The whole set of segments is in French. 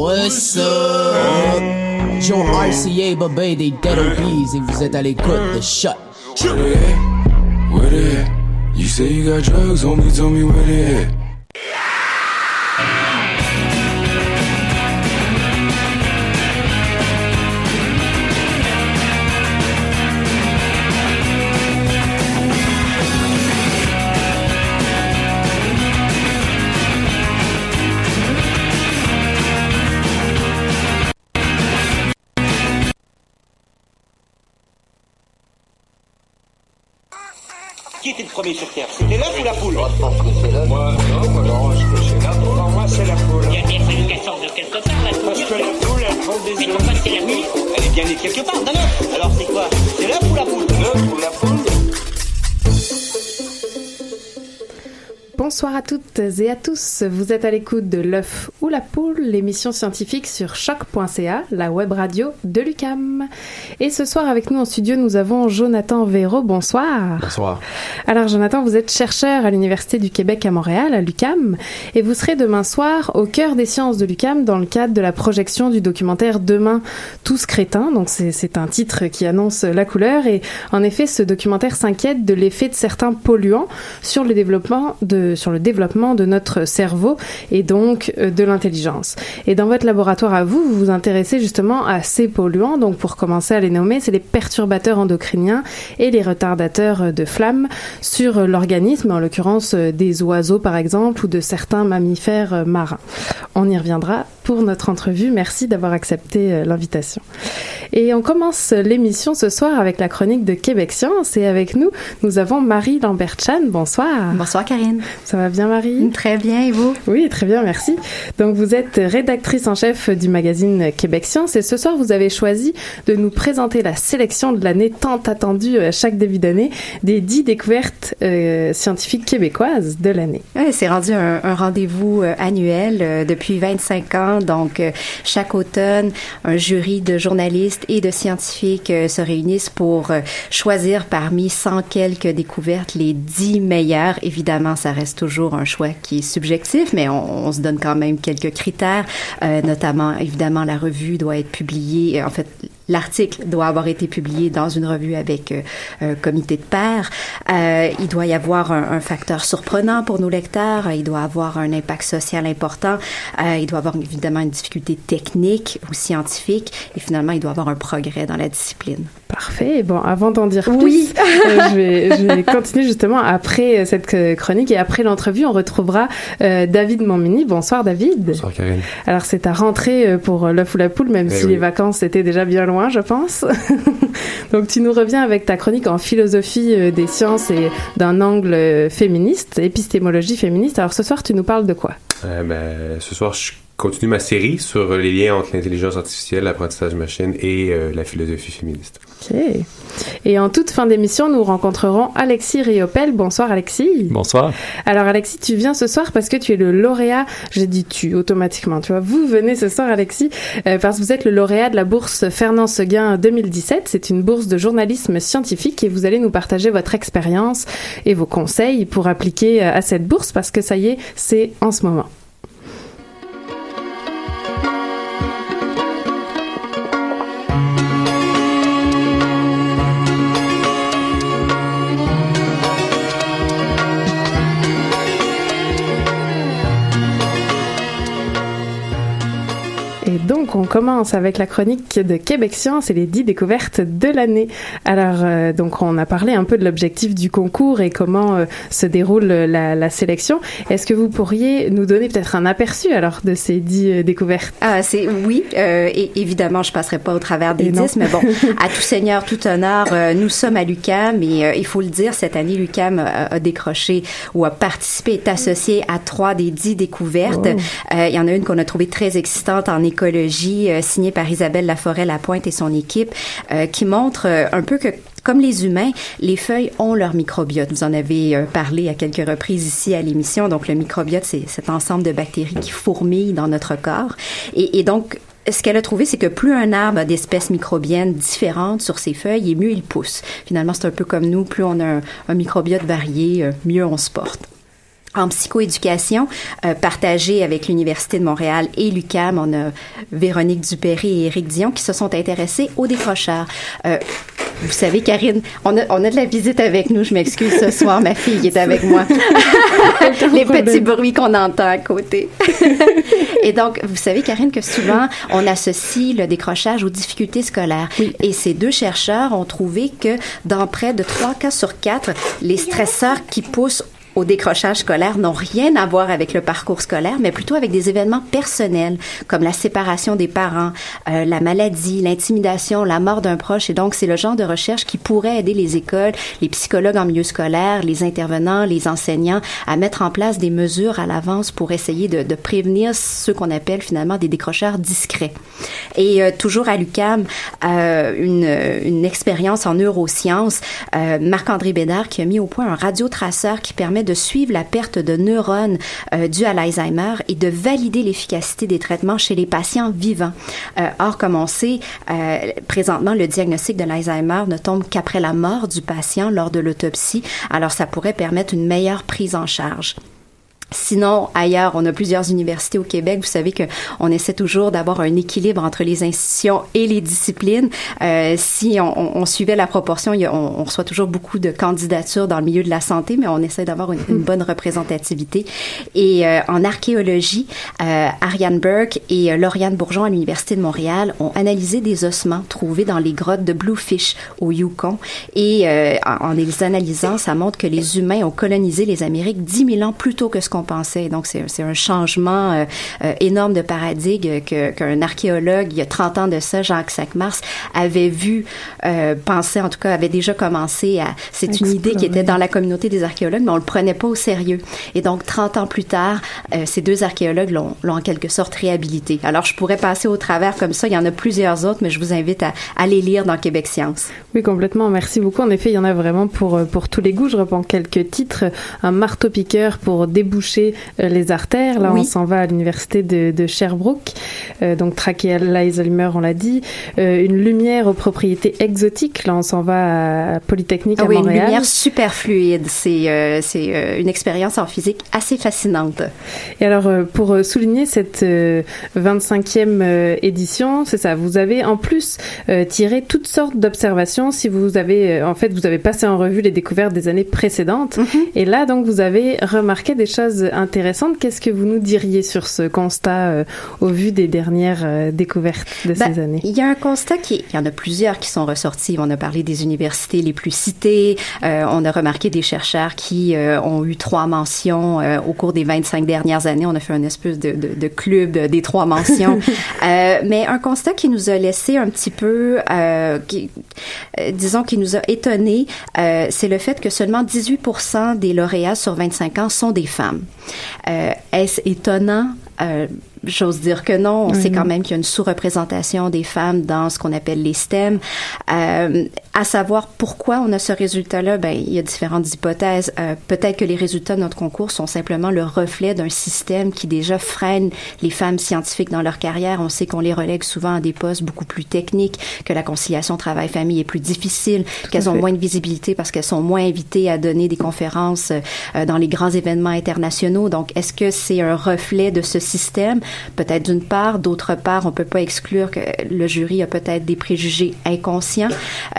What's up? Joe RCA, Bobé des Dead Obies et vous êtes à l'écoute de Shut. Where they at? Where they? You say you got drugs, homie, tell me where they at. Bonsoir à toutes et à tous. Vous êtes à l'écoute de l'œuf ou la poule, l'émission scientifique sur choc.ca, la web radio de l'UCAM. Et ce soir avec nous en studio, nous avons Jonathan Véro. Bonsoir. Bonsoir. Alors Jonathan, vous êtes chercheur à l'Université du Québec à Montréal, à l'UCAM, et vous serez demain soir au cœur des sciences de l'UCAM dans le cadre de la projection du documentaire Demain, tous crétins. Donc c'est un titre qui annonce la couleur, et en effet, ce documentaire s'inquiète de l'effet de certains polluants sur le développement de sur le développement de notre cerveau et donc euh, de l'intelligence. Et dans votre laboratoire à vous, vous vous intéressez justement à ces polluants. Donc pour commencer à les nommer, c'est les perturbateurs endocriniens et les retardateurs de flamme sur l'organisme, en l'occurrence euh, des oiseaux par exemple ou de certains mammifères euh, marins. On y reviendra pour notre entrevue. Merci d'avoir accepté euh, l'invitation. Et on commence l'émission ce soir avec la chronique de Québec Science et avec nous, nous avons Marie Lambert-Chan. Bonsoir. Bonsoir Karine. Ça va bien Marie? Très bien et vous? Oui, très bien, merci. Donc vous êtes rédactrice en chef du magazine Québec Science et ce soir vous avez choisi de nous présenter la sélection de l'année tant attendue à chaque début d'année des dix découvertes euh, scientifiques québécoises de l'année. Ouais, c'est rendu un, un rendez-vous euh, annuel euh, depuis 25 ans. Donc euh, chaque automne, un jury de journalistes et de scientifiques euh, se réunissent pour euh, choisir parmi 100 quelques découvertes les 10 meilleures. Évidemment, ça reste toujours un choix qui est subjectif, mais on, se donne quand même quelques critères, euh, notamment évidemment la revue doit être publiée. En fait, L'article doit avoir été publié dans une revue avec euh, un comité de pairs. Euh, il doit y avoir un, un, facteur surprenant pour nos lecteurs. Il doit avoir un impact social important. Euh, il doit avoir évidemment une difficulté technique ou scientifique. Et finalement, il doit avoir un progrès dans la discipline. Parfait. Bon, avant d'en dire oui. plus, euh, je, vais, je vais continuer justement après cette chronique et après l'entrevue, on retrouvera euh, David Montmini. Bonsoir David. Bonsoir Karine. Alors c'est ta rentrée pour l'œuf ou la poule, même Eh si oui. les vacances étaient déjà bien loin, je pense. Donc tu nous reviens avec ta chronique en philosophie euh, des sciences et d'un angle euh, féministe, épistémologie féministe. Alors ce soir, tu nous parles de quoi? Euh, ben, ce soir, je continue ma série sur les liens entre l'intelligence artificielle, l'apprentissage machine et euh, la philosophie féministe. Ok. Et en toute fin d'émission, nous rencontrerons Alexis Riopel. Bonsoir Alexis. Bonsoir. Alors Alexis, tu viens ce soir parce que tu es le lauréat, j'ai dit tu automatiquement, tu vois, vous venez ce soir Alexis, euh, parce que vous êtes le lauréat de la bourse Fernand Seguin 2017. C'est une bourse de journalisme scientifique et vous allez nous partager votre expérience et vos conseils pour appliquer euh, à cette bourse parce que ça y est, c'est en ce moment. Commence avec la chronique de Québec Science et les 10 découvertes de l'année. Alors, euh, donc, on a parlé un peu de l'objectif du concours et comment euh, se déroule la, la sélection. Est-ce que vous pourriez nous donner peut-être un aperçu alors de ces 10 euh, découvertes? Ah, c'est oui. euh, et évidemment, je passerai pas au travers des Et non. 10, mais bon, à tout seigneur, tout honneur, nous sommes à l'UCAM et il faut le dire, cette année, l'UCAM a, a décroché ou a participé, est associé à trois des 10 découvertes. Oh. Euh, Il y en a une qu'on a trouvée très excitante en écologie, euh, signée par Isabelle Laforêt-Lapointe et son équipe, euh, qui montre euh, un peu que comme les humains, les feuilles ont leur microbiote. Vous en avez parlé à quelques reprises ici à l'émission. Donc, le microbiote, c'est cet ensemble de bactéries qui fourmillent dans notre corps. Et, donc, ce qu'elle a trouvé, c'est que plus un arbre a d'espèces microbiennes différentes sur ses feuilles, et mieux il pousse. Finalement, c'est un peu comme nous. Plus on a un, microbiote varié, mieux on se porte. En psychoéducation, euh, partagée avec l'Université de Montréal et l'UCAM. On a Véronique Dupéry et Éric Dion qui se sont intéressés aux décrocheurs. Euh, vous savez, Karine, on a, on a de la visite avec nous. Je m'excuse ce soir, ma fille est avec moi. Les petits bruits qu'on entend à côté. et donc, vous savez, Karine, que souvent, on associe le décrochage aux difficultés scolaires. Et ces deux chercheurs ont trouvé que dans près de trois cas sur quatre, les stresseurs qui poussent au décrochage scolaire n'ont rien à voir avec le parcours scolaire, mais plutôt avec des événements personnels comme la séparation des parents, euh, la maladie, l'intimidation, la mort d'un proche. Et donc, c'est le genre de recherche qui pourrait aider les écoles, les psychologues en milieu scolaire, les intervenants, les enseignants à mettre en place des mesures à l'avance pour essayer de, de prévenir ce qu'on appelle finalement des décrocheurs discrets. Et euh, toujours à l'UCAM, euh, une, une expérience en neurosciences, euh, Marc-André Bédard qui a mis au point un radiotraceur qui permet de suivre la perte de neurones euh, due à l'Alzheimer et de valider l'efficacité des traitements chez les patients vivants. Euh, or, comme on sait, euh, présentement, le diagnostic de l'Alzheimer ne tombe qu'après la mort du patient lors de l'autopsie, alors ça pourrait permettre une meilleure prise en charge. Sinon, ailleurs, on a plusieurs universités au Québec. Vous savez que on essaie toujours d'avoir un équilibre entre les institutions et les disciplines. Euh, si on, on, suivait la proportion, il y a, on, on, reçoit toujours beaucoup de candidatures dans le milieu de la santé, mais on essaie d'avoir une, une, bonne représentativité. Et euh, en archéologie, euh, Ariane Burke et euh, Lauriane Bourgeon à l'Université de Montréal ont analysé des ossements trouvés dans les grottes de Bluefish au Yukon. Et euh, en, en les analysant, ça montre que les humains ont colonisé les Amériques 10 000 ans plus tôt que ce qu'on pensait. Donc, c'est un changement euh, euh, énorme de paradigme qu'un qu archéologue, il y a 30 ans de ça, Jacques Sackmars, avait vu, euh, penser, en tout cas, avait déjà commencé à... C'est une idée qui était dans la communauté des archéologues, mais on le prenait pas au sérieux. Et donc, 30 ans plus tard, euh, ces deux archéologues l'ont en quelque sorte réhabilité. Alors, je pourrais passer au travers comme ça. Il y en a plusieurs autres, mais je vous invite à, à les lire dans Québec Science. Oui, complètement. Merci beaucoup. En effet, il y en a vraiment pour, pour tous les goûts. Je reprends quelques titres. Un marteau-piqueur pour déboucher les artères. Là, oui. on s'en va à l'université de, de, Sherbrooke. Euh, donc, trachéalysmer, on l'a dit. Euh, une lumière aux propriétés exotiques. Là, on s'en va à Polytechnique ah à oui, Montréal. une lumière super fluide. C'est euh, c'est une expérience en physique assez fascinante. Et alors, pour souligner cette 25e édition, c'est ça. Vous avez en plus tiré toutes sortes d'observations. Si vous avez, en fait, vous avez passé en revue les découvertes des années précédentes. Mm -hmm. Et là, donc, vous avez remarqué des choses intéressante. Qu'est-ce que vous nous diriez sur ce constat euh, au vu des dernières euh, découvertes de ben, ces années? Il y a un constat qui, il y en a plusieurs qui sont ressortis. On a parlé des universités les plus citées. Euh, on a remarqué des chercheurs qui euh, ont eu trois mentions euh, au cours des 25 dernières années. On a fait une espèce de, de, de club des trois mentions. mais un constat qui nous a laissé un petit peu, qui, disons, qui nous a étonné, c'est le fait que seulement 18 des lauréats sur 25 ans sont des femmes. Euh, Est-ce étonnant? J'ose dire que non. On sait quand même qu'il y a une sous-représentation des femmes dans ce qu'on appelle les STEM. Euh, à savoir pourquoi on a ce résultat-là, ben il y a différentes hypothèses. Euh, Peut-être que les résultats de notre concours sont simplement le reflet d'un système qui déjà freine les femmes scientifiques dans leur carrière. On sait qu'on les relègue souvent à des postes beaucoup plus techniques, que la conciliation travail-famille est plus difficile, qu'elles ont moins de visibilité parce qu'elles sont moins invitées à donner des conférences euh, dans les grands événements internationaux. Donc, est-ce que c'est un reflet de ce système? Peut-être d'une part, d'autre part, on peut pas exclure que le jury a peut-être des préjugés inconscients,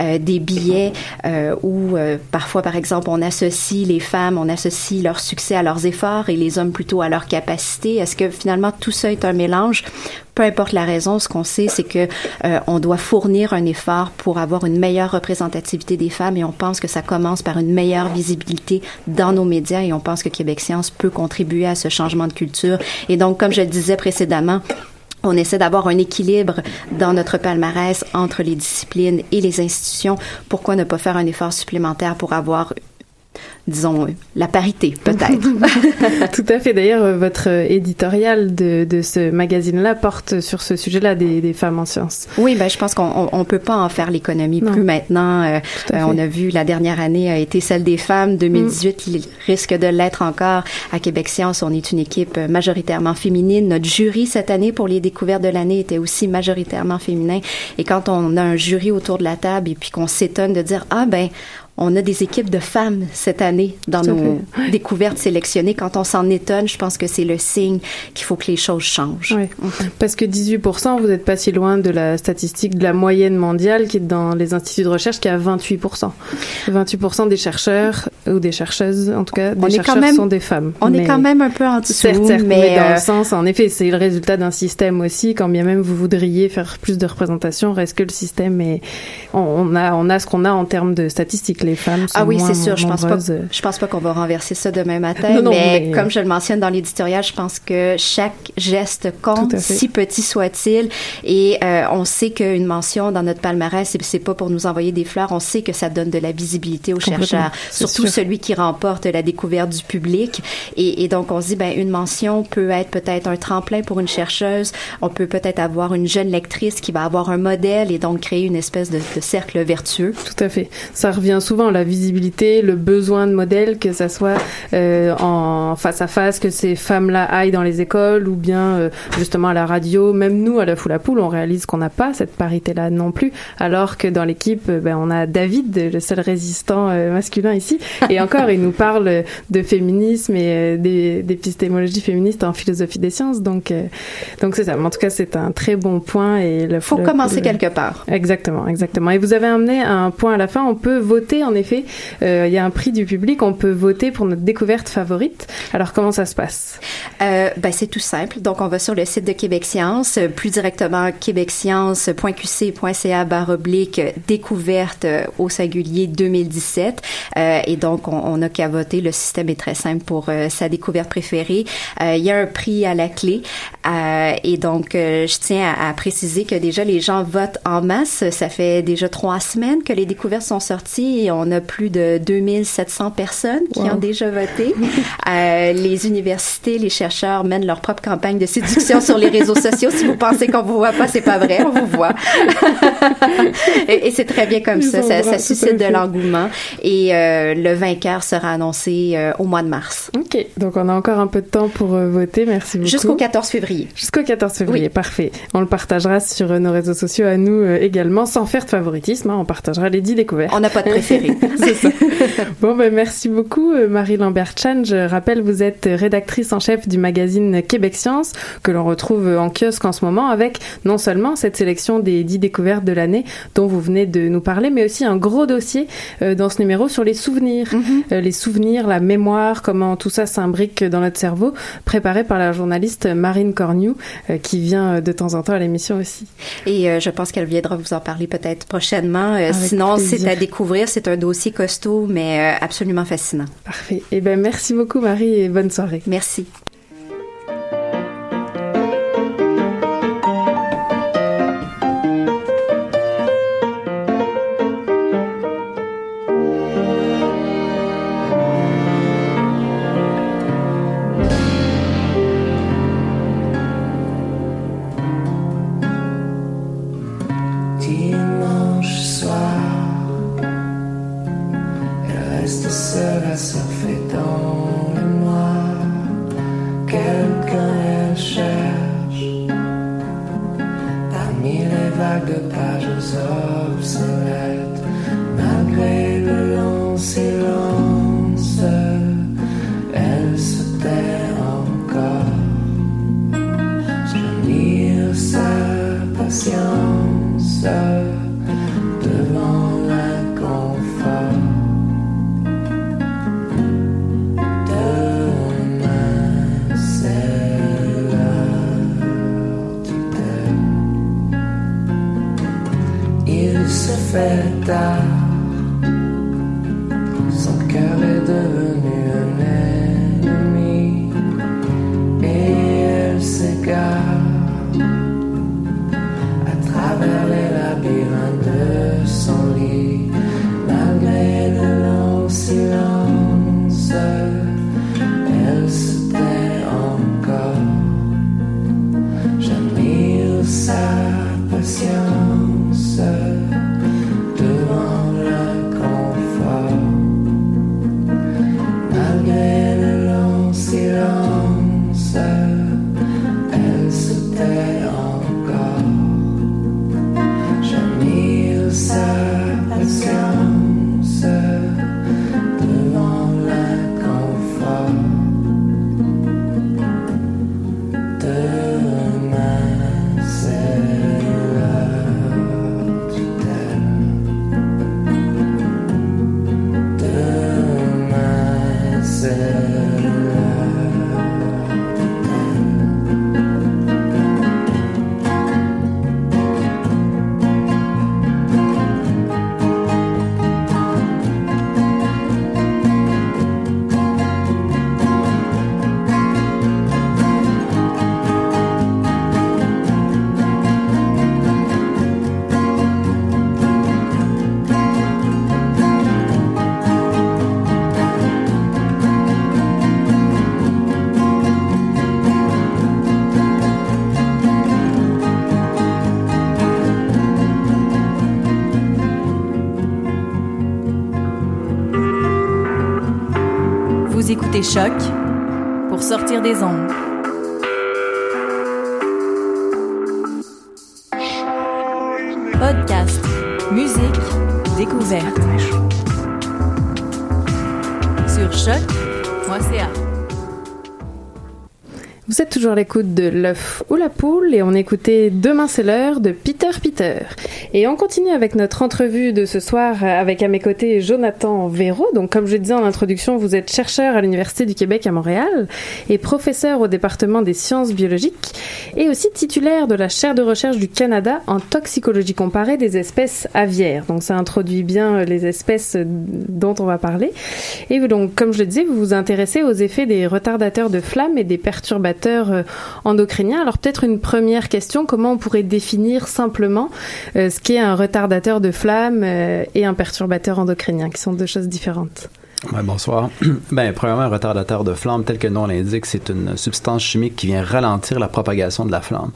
euh, des billets euh, où euh, parfois, par exemple, on associe les femmes, on associe leur succès à leurs efforts et les hommes plutôt à leur capacité. Est-ce que finalement tout ça est un mélange? Peu importe la raison, ce qu'on sait, c'est que euh, on doit fournir un effort pour avoir une meilleure représentativité des femmes et on pense que ça commence par une meilleure visibilité dans nos médias et on pense que Québec Science peut contribuer à ce changement de culture. Et donc, comme je le disais précédemment, on essaie d'avoir un équilibre dans notre palmarès entre les disciplines et les institutions. Pourquoi ne pas faire un effort supplémentaire pour avoir disons, la parité, peut-être. Tout à fait. D'ailleurs, votre éditorial de, de ce magazine-là porte sur ce sujet-là des, des, femmes en sciences. Oui, ben, je pense qu'on on peut pas en faire l'économie plus maintenant. Euh, euh, on a vu la dernière année a été celle des femmes. 2018 mm. risque de l'être encore. À Québec Science, on est une équipe majoritairement féminine. Notre jury cette année pour les découvertes de l'année était aussi majoritairement féminin. Et quand on a un jury autour de la table et puis qu'on s'étonne de dire, ah ben, on a des équipes de femmes cette année dans nos découvertes sélectionnées. Quand on s'en étonne, je pense que c'est le signe qu'il faut que les choses changent. Ouais. Parce que 18%, vous n'êtes pas si loin de la statistique de la moyenne mondiale qui est dans les instituts de recherche qui est à 28%. 28% des chercheurs ou des chercheuses, en tout cas, des On chercheurs même- sont des femmes. On est quand même un peu en dessous, Certes, certes, mais, dans euh, le sens, en effet, c'est le résultat d'un système aussi. Quand bien même vous voudriez faire plus de représentation, reste que le système est, on, on a, on a ce qu'on a en termes de statistiques. Les femmes sont Ah oui, c'est sûr. Je pense pas. Je pense pas qu'on va renverser ça demain matin. Non, non, mais, mais- comme je le mentionne dans l'éditorial, je pense que chaque geste compte, si petit soit-il. Et euh, on sait qu'une mention dans notre palmarès, c'est- pas pour nous envoyer des fleurs. On sait que ça donne de la visibilité aux chercheurs, surtout sûr. celui qui remporte la découverte du public. Et, et donc on se dit, ben une mention peut être peut-être un tremplin pour une chercheuse. On peut peut-être avoir une jeune lectrice qui va avoir un modèle et donc créer une espèce de, de cercle vertueux. Tout à fait. Ça revient souvent, la visibilité, le besoin de modèles, que ça soit euh, en face à face, que ces femmes-là aillent dans les écoles ou bien euh, justement à la radio. Même nous, à la foule à poule, on réalise qu'on n'a pas cette parité-là non plus, alors que dans l'équipe, euh, ben, on a David, le seul résistant euh, masculin ici. Et encore, il nous parle de féminisme et euh, d'épistémologie féministe en philosophie des sciences. Donc, donc c'est ça. Mais en tout cas, c'est un très bon point. Et le Faut le- commencer le- quelque part. Exactement, exactement. Et vous avez amené un point à la fin. On peut voter, en effet. Euh, Il y a un prix du public. On peut voter pour notre découverte favorite. Alors, comment ça se passe? Euh, ben, c'est tout simple. Donc, on va sur le site de Québec Science, euh, plus directement québecscience.qc.ca barre oblique découverte euh, au singulier 2017. Euh, et donc, on, on a qu'à voter. Le système est très simple pour sa découverte préférée. Il y a un prix à la clé. Et donc, je tiens à, préciser que déjà, les gens votent en masse. Ça fait déjà trois semaines que les découvertes sont sorties on a plus de 2700 personnes qui Wow. ont déjà voté. Euh, les universités, les chercheurs mènent leur propre campagne de séduction sur les réseaux sociaux. Si vous pensez qu'on vous voit pas, c'est pas vrai, on vous voit. et et c'est très bien comme Ils ça. Ça, suscite de l'engouement. Et euh, le vainqueur sera annoncé euh, au mois de mars, Ok. Donc, on a encore un peu de temps pour voter. Merci beaucoup. jusqu'au 14 février. Jusqu'au 14 février, Oui. parfait. On le partagera sur nos réseaux sociaux à nous également, sans faire de favoritisme. hein. on partagera les 10 découvertes. On n'a pas de préféré. C'est ça. Bon, ben, merci beaucoup, euh, Marie Lambert-Chan. Je rappelle, vous êtes rédactrice en chef du magazine Québec Science, que l'on retrouve en kiosque en ce moment, avec non seulement cette sélection des 10 découvertes de l'année dont vous venez de nous parler, mais aussi un gros dossier euh, dans ce numéro sur les souvenirs. Euh, les souvenirs, la mémoire, comment tout ça s'imbrique dans notre cerveau, préparé par la journaliste Marine Cornu, euh, qui vient de temps en temps à l'émission aussi. Et je pense qu'elle viendra vous en parler peut-être prochainement. Avec sinon, c'est à découvrir. C'est un dossier costaud, mais euh, absolument fascinant. Parfait. Eh ben, merci beaucoup, Marie, et bonne soirée. Merci. Des ondes. Podcast, musique, découverte. Sur choc.ca. Vous êtes toujours à l'écoute de l'œuf ou la poule et on écoutait Demain c'est l'heure de Peter Peter. Et on continue avec notre entrevue de ce soir avec à mes côtés Jonathan Véraud. Donc comme je le disais en introduction, vous êtes chercheur à l'Université du Québec à Montréal et professeur au département des sciences biologiques et aussi titulaire de la chaire de recherche du Canada en toxicologie comparée des espèces aviaires. Donc ça introduit bien les espèces dont on va parler. Et donc comme je le disais, vous vous intéressez aux effets des retardateurs de flammes et des perturbateurs euh, endocriniens. Alors peut-être une première question, comment on pourrait définir simplement euh, qu'est un retardateur de flamme euh, et un perturbateur endocrinien, qui sont deux choses différentes Ouais, bonsoir. Ben, premièrement, un retardateur de flamme, tel que le nom l'indique, c'est une substance chimique qui vient ralentir la propagation de la flamme.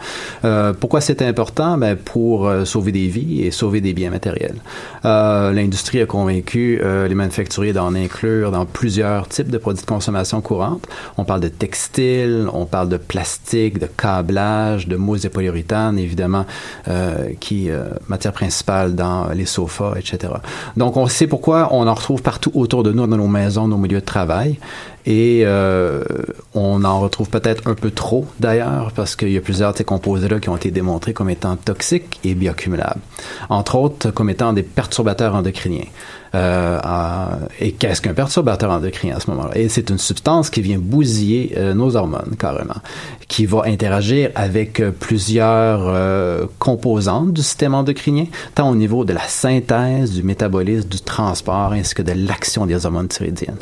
Euh, pourquoi c'est important? Ben, pour euh, sauver des vies et sauver des biens matériels. Euh, L'industrie a convaincu euh, les manufacturiers d'en inclure dans plusieurs types de produits de consommation courante. On parle de textile, on parle de plastique, de câblage, de mousse et polyuréthane, évidemment, euh, qui matière principale dans les sofas, etc. Donc, on sait pourquoi on en retrouve partout autour de nous, nos maisons, nos milieux de travail. Et euh, on en retrouve peut-être un peu trop d'ailleurs, parce qu'il y a plusieurs de ces composés-là qui ont été démontrés comme étant toxiques et bioaccumulables. Entre autres, comme étant des perturbateurs endocriniens. Euh, et qu'est-ce qu'un perturbateur endocrinien à ce moment-là? Et c'est une substance qui vient bousiller euh, nos hormones, carrément, qui va interagir avec euh, plusieurs composantes du système endocrinien, tant au niveau de la synthèse, du métabolisme, du transport, ainsi que de l'action des hormones thyroïdiennes,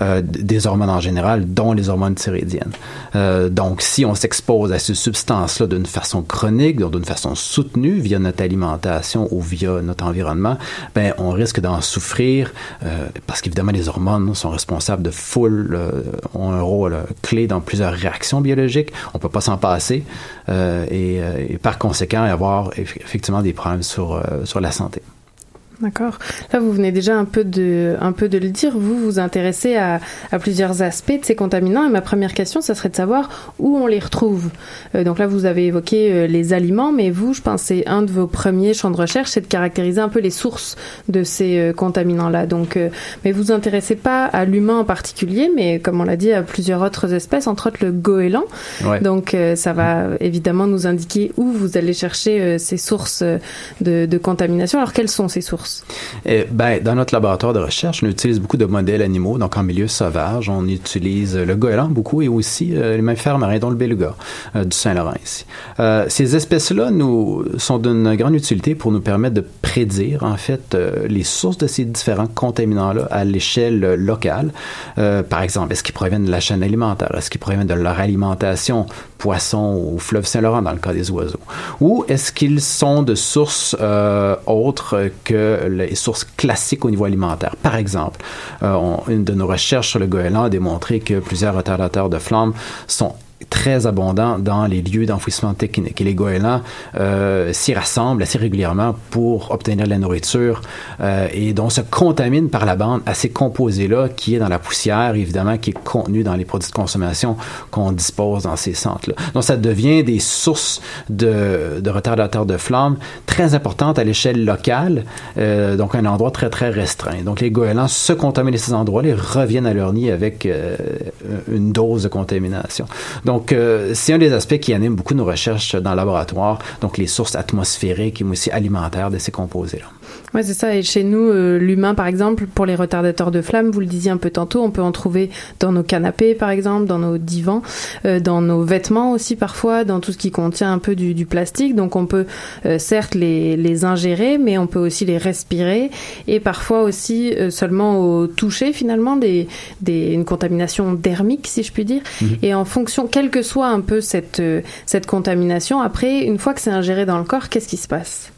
euh, des hormones en général, dont les hormones thyroïdiennes. Euh, donc, si on s'expose à ces substances-là d'une façon chronique, d'une façon soutenue via notre alimentation ou via notre environnement, ben, on risque d'en souffrir euh, parce qu'évidemment, les hormones sont responsables de full, euh, ont un rôle euh, clé dans plusieurs réactions biologiques. On peut pas s'en passer euh, et, euh, et par conséquent avoir eff- effectivement des problèmes sur, sur la santé. D'accord. Là, vous venez déjà un peu de, un peu de le dire. Vous vous intéressez à, à plusieurs aspects de ces contaminants. Et ma première question, ça serait de savoir où on les retrouve. Euh, donc là, vous avez évoqué euh, les aliments, mais vous, je pense, c'est un de vos premiers champs de recherche, c'est de caractériser un peu les sources de ces euh, contaminants-là. Donc, mais vous vous intéressez pas à l'humain en particulier, mais comme on l'a dit, à plusieurs autres espèces, entre autres le goéland. Ouais. Donc, ça va évidemment nous indiquer où vous allez chercher ces sources de, de contamination. Alors, quelles sont ces sources? Eh ben, dans notre laboratoire de recherche, on utilise beaucoup de modèles animaux, donc en milieu sauvage. On utilise le goéland beaucoup et aussi euh, les mammifères marins, dont le beluga euh, du Saint-Laurent ici. Euh, ces espèces-là nous sont d'une grande utilité pour nous permettre de prédire, en fait, euh, les sources de ces différents contaminants-là à l'échelle euh, locale. Euh, par exemple, est-ce qu'ils proviennent de la chaîne alimentaire? Est-ce qu'ils proviennent de leur alimentation, poissons au fleuve Saint-Laurent dans le cas des oiseaux? Ou est-ce qu'ils sont de sources euh, autres que les sources classiques au niveau alimentaire? Par exemple, euh, une de nos recherches sur le goéland a démontré que plusieurs retardateurs de flammes sont très abondants dans les lieux d'enfouissement technique. Et les goélands euh, s'y rassemblent assez régulièrement pour obtenir de la nourriture euh, et donc se contaminent par la bande à ces composés-là qui est dans la poussière, évidemment, qui est contenu dans les produits de consommation qu'on dispose dans ces centres-là. Donc ça devient des sources de, retardateurs de flammes très importantes à l'échelle locale, euh, donc un endroit très très restreint. Donc les goélands se contaminent à ces endroits-là et reviennent à leur nid avec une dose de contamination. Donc, euh, c'est un des aspects qui anime beaucoup nos recherches dans le laboratoire, donc les sources atmosphériques et aussi alimentaires de ces composés-là. Ouais, c'est ça. Et chez nous, euh, l'humain, par exemple, pour les retardateurs de flamme, vous le disiez un peu tantôt, on peut en trouver dans nos canapés, par exemple, dans nos divans, euh, dans nos vêtements aussi parfois, dans tout ce qui contient un peu du, du plastique. Donc, on peut euh, certes les, les ingérer, mais on peut aussi les respirer et parfois aussi euh, seulement au toucher, finalement, des, des, une contamination dermique, si je puis dire. Mhm. Et en fonction, quelle que soit un peu cette, euh, cette contamination, après, une fois que c'est ingéré dans le corps, qu'est-ce qui se passe?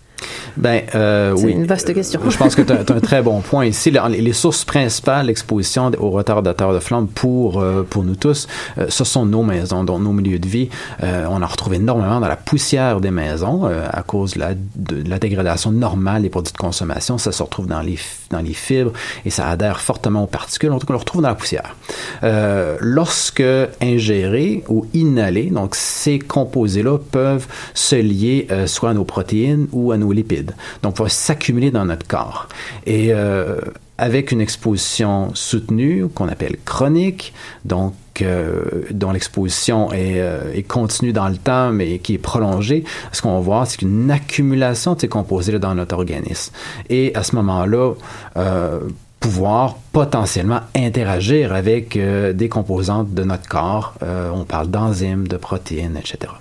Ben, euh, C'est oui. une vaste question. Je pense que tu as, un très bon point. Ici, les, les sources principales d'exposition aux retardateurs de flamme pour, euh, pour nous tous, euh, ce sont nos maisons, donc nos milieux de vie. Euh, on en retrouve énormément dans la poussière des maisons euh, à cause de la, de la dégradation normale des produits de consommation. Ça se retrouve dans les, dans les fibres et ça adhère fortement aux particules. Donc, on le retrouve dans la poussière. Euh, lorsque ingérés ou inhalés, donc ces composés-là peuvent se lier euh, soit à nos protéines ou à nos lipides. Donc, vont s'accumuler dans notre corps. Et euh, avec une exposition soutenue qu'on appelle chronique, donc euh, dont l'exposition est, euh, est continue dans le temps, mais qui est prolongée, ce qu'on va voir, c'est qu'une accumulation de ces composés-là dans notre organisme. Et à ce moment-là, euh, pouvoir potentiellement interagir avec euh, des composantes de notre corps. Euh, on parle d'enzymes, de protéines, etc.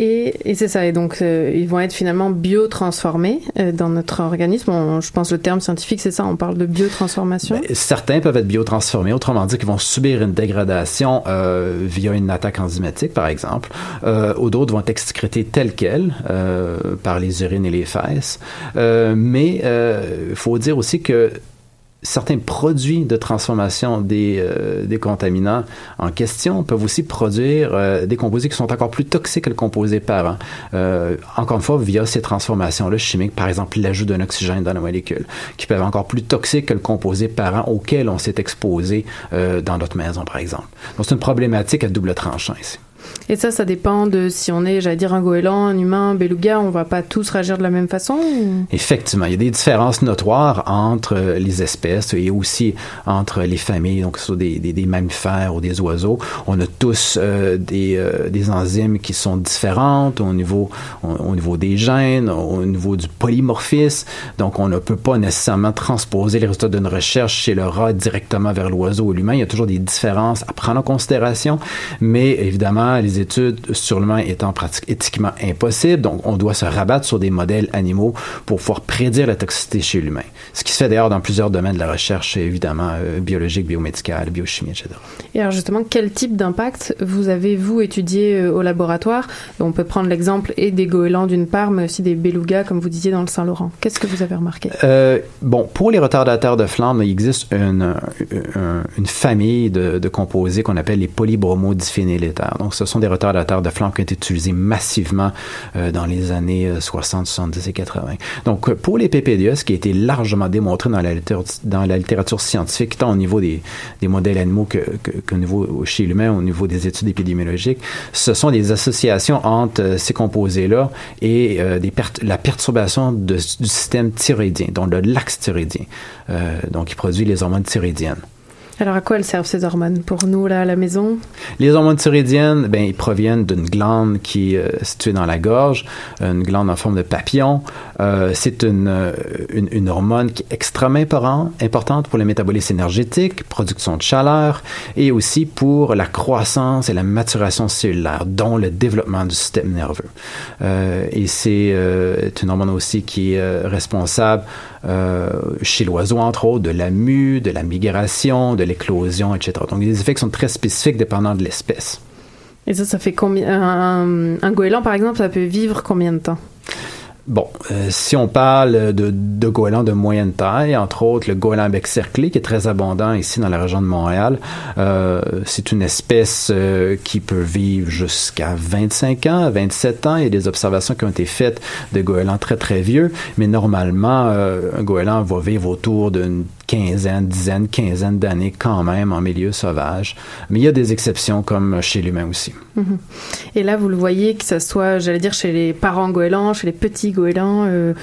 Et, et c'est ça. Et donc, euh, ils vont être finalement biotransformés euh, dans notre organisme. On- je pense le terme scientifique, c'est ça. On parle de biotransformation. Ben, Certains peuvent être biotransformés, autrement dit qu'ils vont subir une dégradation euh, via une attaque enzymatique, par exemple, euh, ou d'autres vont être excrétés tels quels euh, par les urines et les fesses. Euh, mais il faut dire aussi que certains produits de transformation des, euh, des contaminants en question peuvent aussi produire euh, des composés qui sont encore plus toxiques que le composé parent. Euh, encore une fois, via ces transformations-là chimiques, par exemple l'ajout d'un oxygène dans la molécule, qui peuvent être encore plus toxiques que le composé parent auquel on s'est exposé euh, dans notre maison, par exemple. Donc c'est une problématique à double tranchant ici. Et ça, ça dépend de si on est, j'allais dire, un goéland, un humain, un beluga. On va pas tous réagir de la même façon. Effectivement, il y a des différences notoires entre les espèces et aussi entre les familles, donc soit des, des, des mammifères ou des oiseaux. On a tous euh, des, euh, des enzymes qui sont différentes au niveau, au, au niveau des gènes, au niveau du polymorphisme. Donc, on ne peut pas nécessairement transposer les résultats d'une recherche chez le rat directement vers l'oiseau ou l'humain. Il y a toujours des différences à prendre en considération, mais évidemment, les études sur l'humain étant pratique, éthiquement impossibles, donc on doit se rabattre sur des modèles animaux pour pouvoir prédire la toxicité chez l'humain. Ce qui se fait d'ailleurs dans plusieurs domaines de la recherche, évidemment, euh, biologique, biomédicale, biochimie, etc. Et alors justement, quel type d'impact vous avez, vous, étudié euh, au laboratoire? On peut prendre l'exemple et des goélands d'une part, mais aussi des belugas, comme vous disiez, dans le Saint-Laurent. Qu'est-ce que vous avez remarqué? Euh, bon, pour les retardateurs de flamme, il existe une, un- une famille de, de composés qu'on appelle les polybromodiphényléthaires. Donc, ce sont des retardateurs de flamme qui ont été utilisés massivement euh, dans les années euh, 60, 70 et 80. Donc, euh, pour les PPDE, ce qui a été largement démontré dans la littérature, scientifique, tant au niveau des, modèles animaux que, que, qu'au niveau chez l'humain, au niveau des études épidémiologiques, ce sont des associations entre euh, ces composés-là et euh, des la perturbation du système thyroïdien, donc de l'axe thyroïdien, euh, donc qui produit les hormones thyroïdiennes. Alors à quoi elles servent ces hormones? Pour nous, là, à la maison? Les hormones thyroïdiennes, ben, ils proviennent d'une glande qui est euh, située dans la gorge, une glande en forme de papillon. Euh, c'est une, euh, une, une hormone qui est extrêmement important- importante pour le métabolisme énergétique, production de chaleur, et aussi pour la croissance et la maturation cellulaire, dont le développement du système nerveux. Euh, et c'est euh, une hormone aussi qui est euh, responsable euh, chez l'oiseau, entre autres, de la mue, de la migration, de l'éclosion, etc. Donc, les effets qui sont très spécifiques dépendant de l'espèce. Et ça, ça fait combien un goéland, par exemple, ça peut vivre combien de temps? Bon, euh, si on parle de, de goélands de moyenne taille, entre autres le goéland bec cerclé, qui est très abondant ici dans la région de Montréal, euh, c'est une espèce euh, qui peut vivre jusqu'à 25 ans, 27 ans. Il y a des observations qui ont été faites de goélands très très vieux, mais normalement, un goéland va vivre autour d'une quinzaine, dizaine, quinzaine d'années quand même en milieu sauvage. Mais il y a des exceptions comme chez l'humain aussi. Mhm. Et là, vous le voyez, que ce soit, j'allais dire, chez les parents goélands, chez les petits goélands, euh,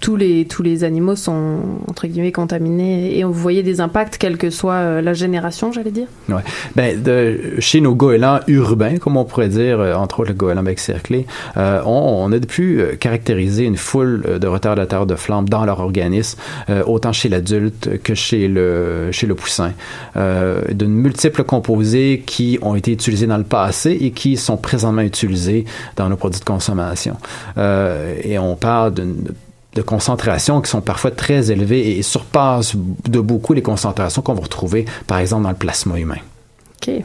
tous, les, tous les animaux sont, entre guillemets, contaminés. Et vous voyez des impacts, quelle que soit euh, la génération, j'allais dire? Ouais. Ben, chez nos goélands urbains, comme on pourrait dire, euh, entre autres le goéland bec cerclé, euh, on, on a pu euh, caractériser une foule de retardateurs de flamme dans leur organisme, euh, autant chez l'adulte que chez le, chez le poussin, euh, de multiples composés qui ont été utilisés dans le passé et qui sont présentement utilisés dans nos produits de consommation. Euh, et on parle de concentrations qui sont parfois très élevées et surpassent de beaucoup les concentrations qu'on va retrouver, par exemple, dans le plasma humain. Ok.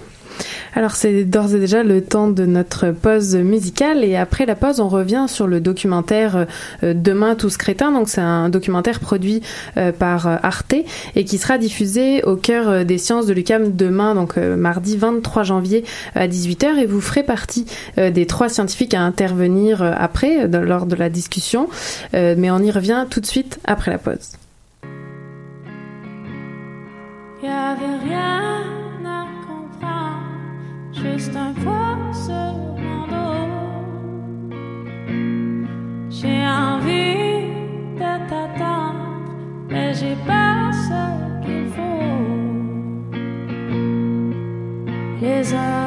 Alors c'est d'ores et déjà le temps de notre pause musicale et après la pause on revient sur le documentaire euh, Demain tous crétins. Donc c'est un documentaire produit euh, par euh, Arte et qui sera diffusé au cœur des sciences de l'UCAM demain donc mardi 23 janvier à 18h et vous ferez partie des trois scientifiques à intervenir après lors de la discussion. Mais on y revient tout de suite après la pause. Juste un mon dos. J'ai envie de t'attendre, mais j'ai pas ce qu'il faut. Les heures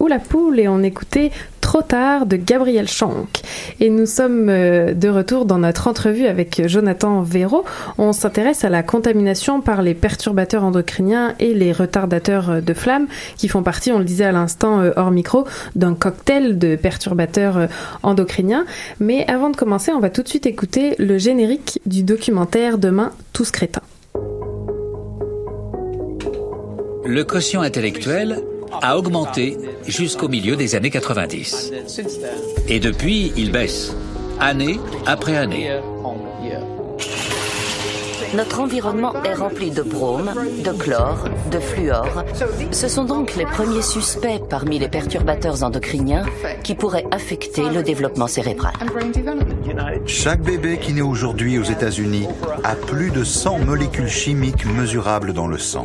ou la poule et on écoutait Trop tard de Gabriel Chanck. Et nous sommes euh, de retour dans notre entrevue avec Jonathan Véro. On s'intéresse à la contamination par les perturbateurs endocriniens et les retardateurs de flamme qui font partie, on le disait à l'instant euh, hors micro, d'un cocktail de perturbateurs euh, endocriniens. Mais avant de commencer, on va tout de suite écouter le générique du documentaire Demain, tous crétins. Le quotient intellectuel a augmenté jusqu'au milieu des années 90. Et depuis, il baisse, année après année. Notre environnement est rempli de brome, de chlore, de fluor. Ce sont donc les premiers suspects parmi les perturbateurs endocriniens qui pourraient affecter le développement cérébral. Chaque bébé qui naît aujourd'hui aux États-Unis a plus de 100 molécules chimiques mesurables dans le sang.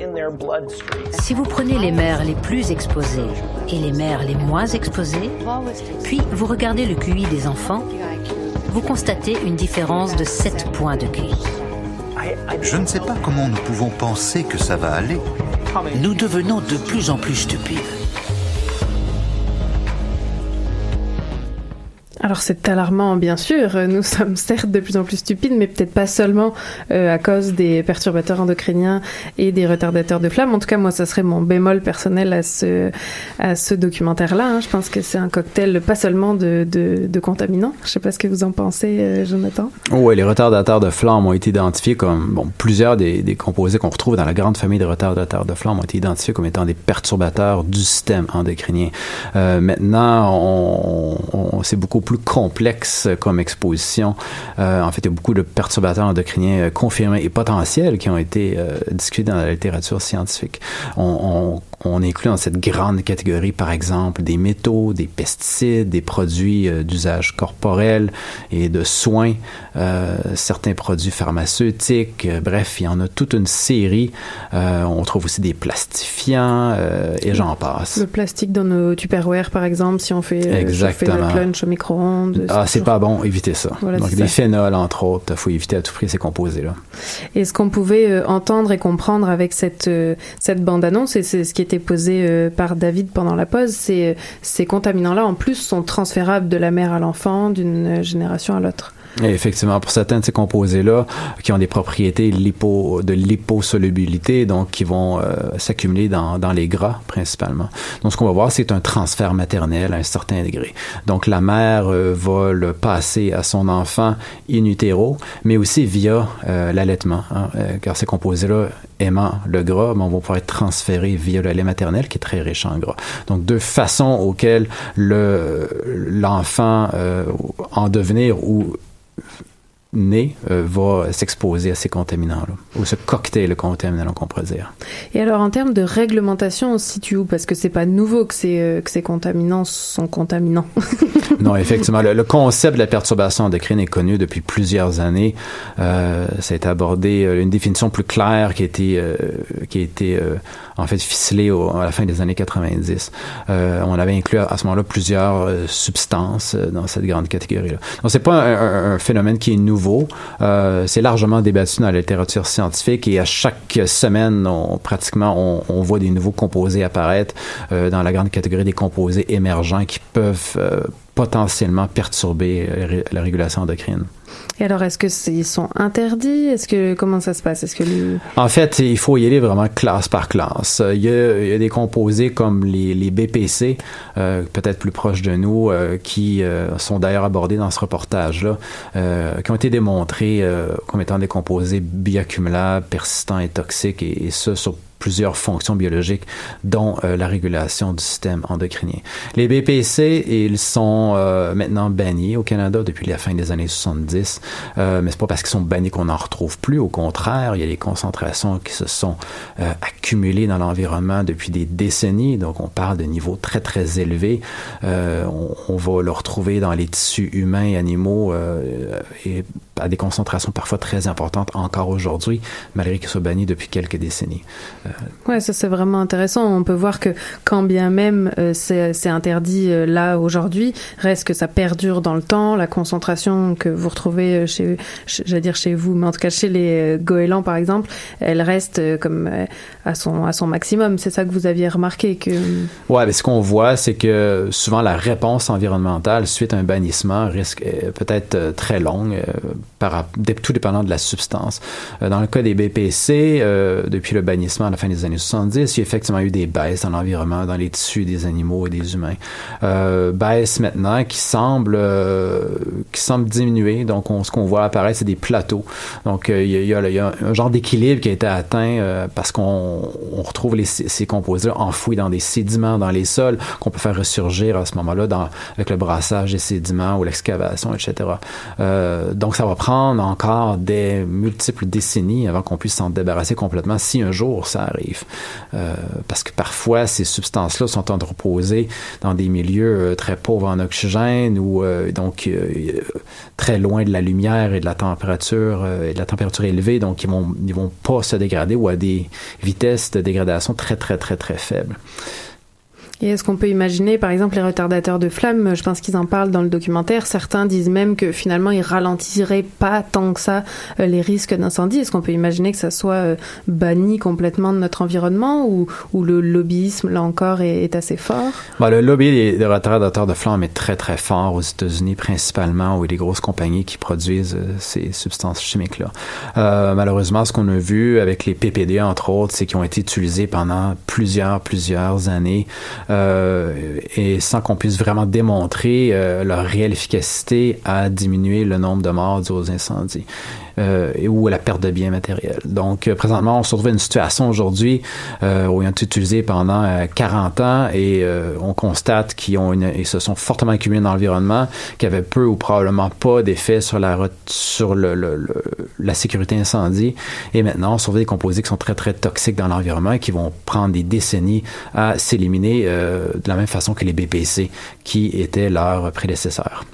Si vous prenez les mères les plus exposées et les mères les moins exposées, puis vous regardez le QI des enfants, vous constatez une différence de 7 points de QI. Je ne sais pas comment nous pouvons penser que ça va aller. Nous devenons de plus en plus stupides. Alors c'est alarmant, bien sûr. Nous sommes certes de plus en plus stupides, mais peut-être pas seulement euh, à cause des perturbateurs endocriniens et des retardateurs de flamme. En tout cas, moi, ça serait mon bémol personnel à ce à ce documentaire-là. hein. Je pense que c'est un cocktail pas seulement de, de, de contaminants. Je sais pas ce que vous en pensez, euh, Jonathan. Oui, les retardateurs de flamme ont été identifiés comme bon, plusieurs des, des composés qu'on retrouve dans la grande famille de retardateurs de flamme ont été identifiés comme étant des perturbateurs du système endocrinien. Euh, maintenant, on, on- c'est beaucoup plus complexe comme exposition. Euh, en fait, il y a beaucoup de perturbateurs endocriniens euh, confirmés et potentiels qui ont été euh, discutés dans la littérature scientifique. On inclut dans cette grande catégorie, par exemple, des métaux, des pesticides, des produits euh, d'usage corporel et de soins, euh, certains produits pharmaceutiques. euh, bref, il y en a toute une série. Euh, on trouve aussi des plastifiants euh, et j'en passe. Le plastique dans nos Tupperware, par exemple, si on fait, Exactement. notre lunch au micro-ondes. Ah, c'est pas bon, évitez ça. Voilà, Donc, des ça. phénols, entre autres, il faut éviter à tout prix ces composés-là. Et ce qu'on pouvait euh, entendre et comprendre avec cette euh, cette bande annonce et c'est ce qui posé euh, par David pendant la pause, euh, ces contaminants là en plus sont transférables de la mère à l'enfant d'une euh, génération à l'autre. Et effectivement, pour certains de ces composés-là, qui ont des propriétés lipo, de liposolubilité, donc qui vont euh, s'accumuler dans, dans les gras principalement. Donc, ce qu'on va voir, c'est un transfert maternel à un certain degré. Donc, la mère euh, va le passer à son enfant in utero, mais aussi via euh, l'allaitement, hein, euh, car ces composés-là aimant le gras, ben, vont pouvoir être transférés via le lait maternel, qui est très riche en gras. Donc, deux façons auxquelles le l'enfant euh, en devenir ou né euh, va s'exposer à ces contaminants-là, ou ce cocktail contaminant qu'on pourrait dire. Et alors en termes de réglementation, on se situe où? Parce que c'est pas nouveau que ces euh, que ces contaminants sont contaminants. non, effectivement, le, le concept de la perturbation endocrine est connu depuis plusieurs années. Euh, ça a été abordé, euh, une définition plus claire qui a été, euh, qui a été euh, en fait ficelée au- à la fin des années 90. Euh, on avait inclus à, ce moment-là plusieurs euh, substances euh, dans cette grande catégorie-là. Donc, c'est pas un, phénomène qui est nouveau. C'est largement débattu dans la littérature scientifique et à chaque semaine, on, pratiquement, on, voit des nouveaux composés apparaître dans la grande catégorie des composés émergents qui peuvent potentiellement perturber la régulation endocrine. Et alors est-ce que c'est- ils sont interdits? Est-ce que comment ça se passe? Est-ce que En fait, il faut y aller vraiment classe par classe. Il y a, des composés comme les, BPC, euh, peut-être plus proches de nous, euh, qui euh, sont d'ailleurs abordés dans ce reportage-là, qui ont été démontrés comme étant des composés bioaccumulables, persistants et toxiques, et, et ça sur plusieurs fonctions biologiques, dont euh, la régulation du système endocrinien. Les BPC, ils sont euh, maintenant bannis au Canada depuis la fin des années 70, euh, mais c'est pas parce qu'ils sont bannis qu'on n'en retrouve plus. Au contraire, il y a des concentrations qui se sont euh, accumulées dans l'environnement depuis des décennies, donc on parle de niveaux très très élevés. Euh, on, on va le retrouver dans les tissus humains et animaux euh, et à des concentrations parfois très importantes encore aujourd'hui, malgré qu'ils soient bannis depuis quelques décennies. Euh, Ouais, ça c'est vraiment intéressant. On peut voir que quand bien même euh, c'est interdit euh, là aujourd'hui, reste que ça perdure dans le temps. La concentration que vous retrouvez chez, j'allais dire chez vous, mais en tout cas chez les goélands par exemple, elle reste comme à son à son maximum. C'est ça que vous aviez remarqué que. Ouais, mais ce qu'on voit, c'est que souvent la réponse environnementale suite à un bannissement risque peut-être très longue, tout dépendant de la substance. Euh, dans le cas des BPC, euh, depuis le bannissement à la fin des années 70, il y a effectivement eu des baisses dans l'environnement, dans les tissus des animaux et des humains. Euh, baisse maintenant qui semble euh, qui semble diminuer. Donc, on, ce qu'on voit apparaître, c'est des plateaux. Donc, il y, a- un genre d'équilibre qui a été atteint parce qu'on on retrouve les, ces composés enfouis dans des sédiments dans les sols qu'on peut faire ressurgir à ce moment-là avec le brassage des sédiments ou l'excavation, etc. Donc, ça va prendre encore des multiples décennies avant qu'on puisse s'en débarrasser complètement si un jour ça arrive. Euh, parce que parfois, ces substances-là sont entreposées dans des milieux euh, très pauvres en oxygène ou euh, donc très loin de la lumière et de la température et de la température élevée, donc ils vont vont pas se dégrader ou à des vitesses de dégradation très très très très faibles. Et est-ce qu'on peut imaginer, par exemple, les retardateurs de flammes, je pense qu'ils en parlent dans le documentaire, certains disent même que finalement ils ralentiraient pas tant que ça euh, les risques d'incendie. Est-ce qu'on peut imaginer que ça soit euh, banni complètement de notre environnement ou, le lobbyisme, là encore, est, assez fort? Bon, le lobby des, retardateurs de flammes est très très fort aux États-Unis principalement, où il y a des grosses compagnies qui produisent euh, ces substances chimiques-là. Malheureusement, ce qu'on a vu avec les PPD, entre autres, c'est qu'ils ont été utilisés pendant plusieurs, plusieurs années euh, et sans qu'on puisse vraiment démontrer euh, leur réelle efficacité à diminuer le nombre de morts dus aux incendies. Euh, ou à la perte de biens matériels. Donc, euh, présentement, on se retrouve à une situation aujourd'hui euh, où ils ont été utilisés pendant euh, 40 ans et on constate qu'ils se sont fortement accumulés dans l'environnement, qui avaient peu ou probablement pas d'effet sur la sur la sécurité incendie. Et maintenant, on se retrouve des composés qui sont très très toxiques dans l'environnement et qui vont prendre des décennies à s'éliminer de la même façon que les BPC qui étaient leurs prédécesseurs.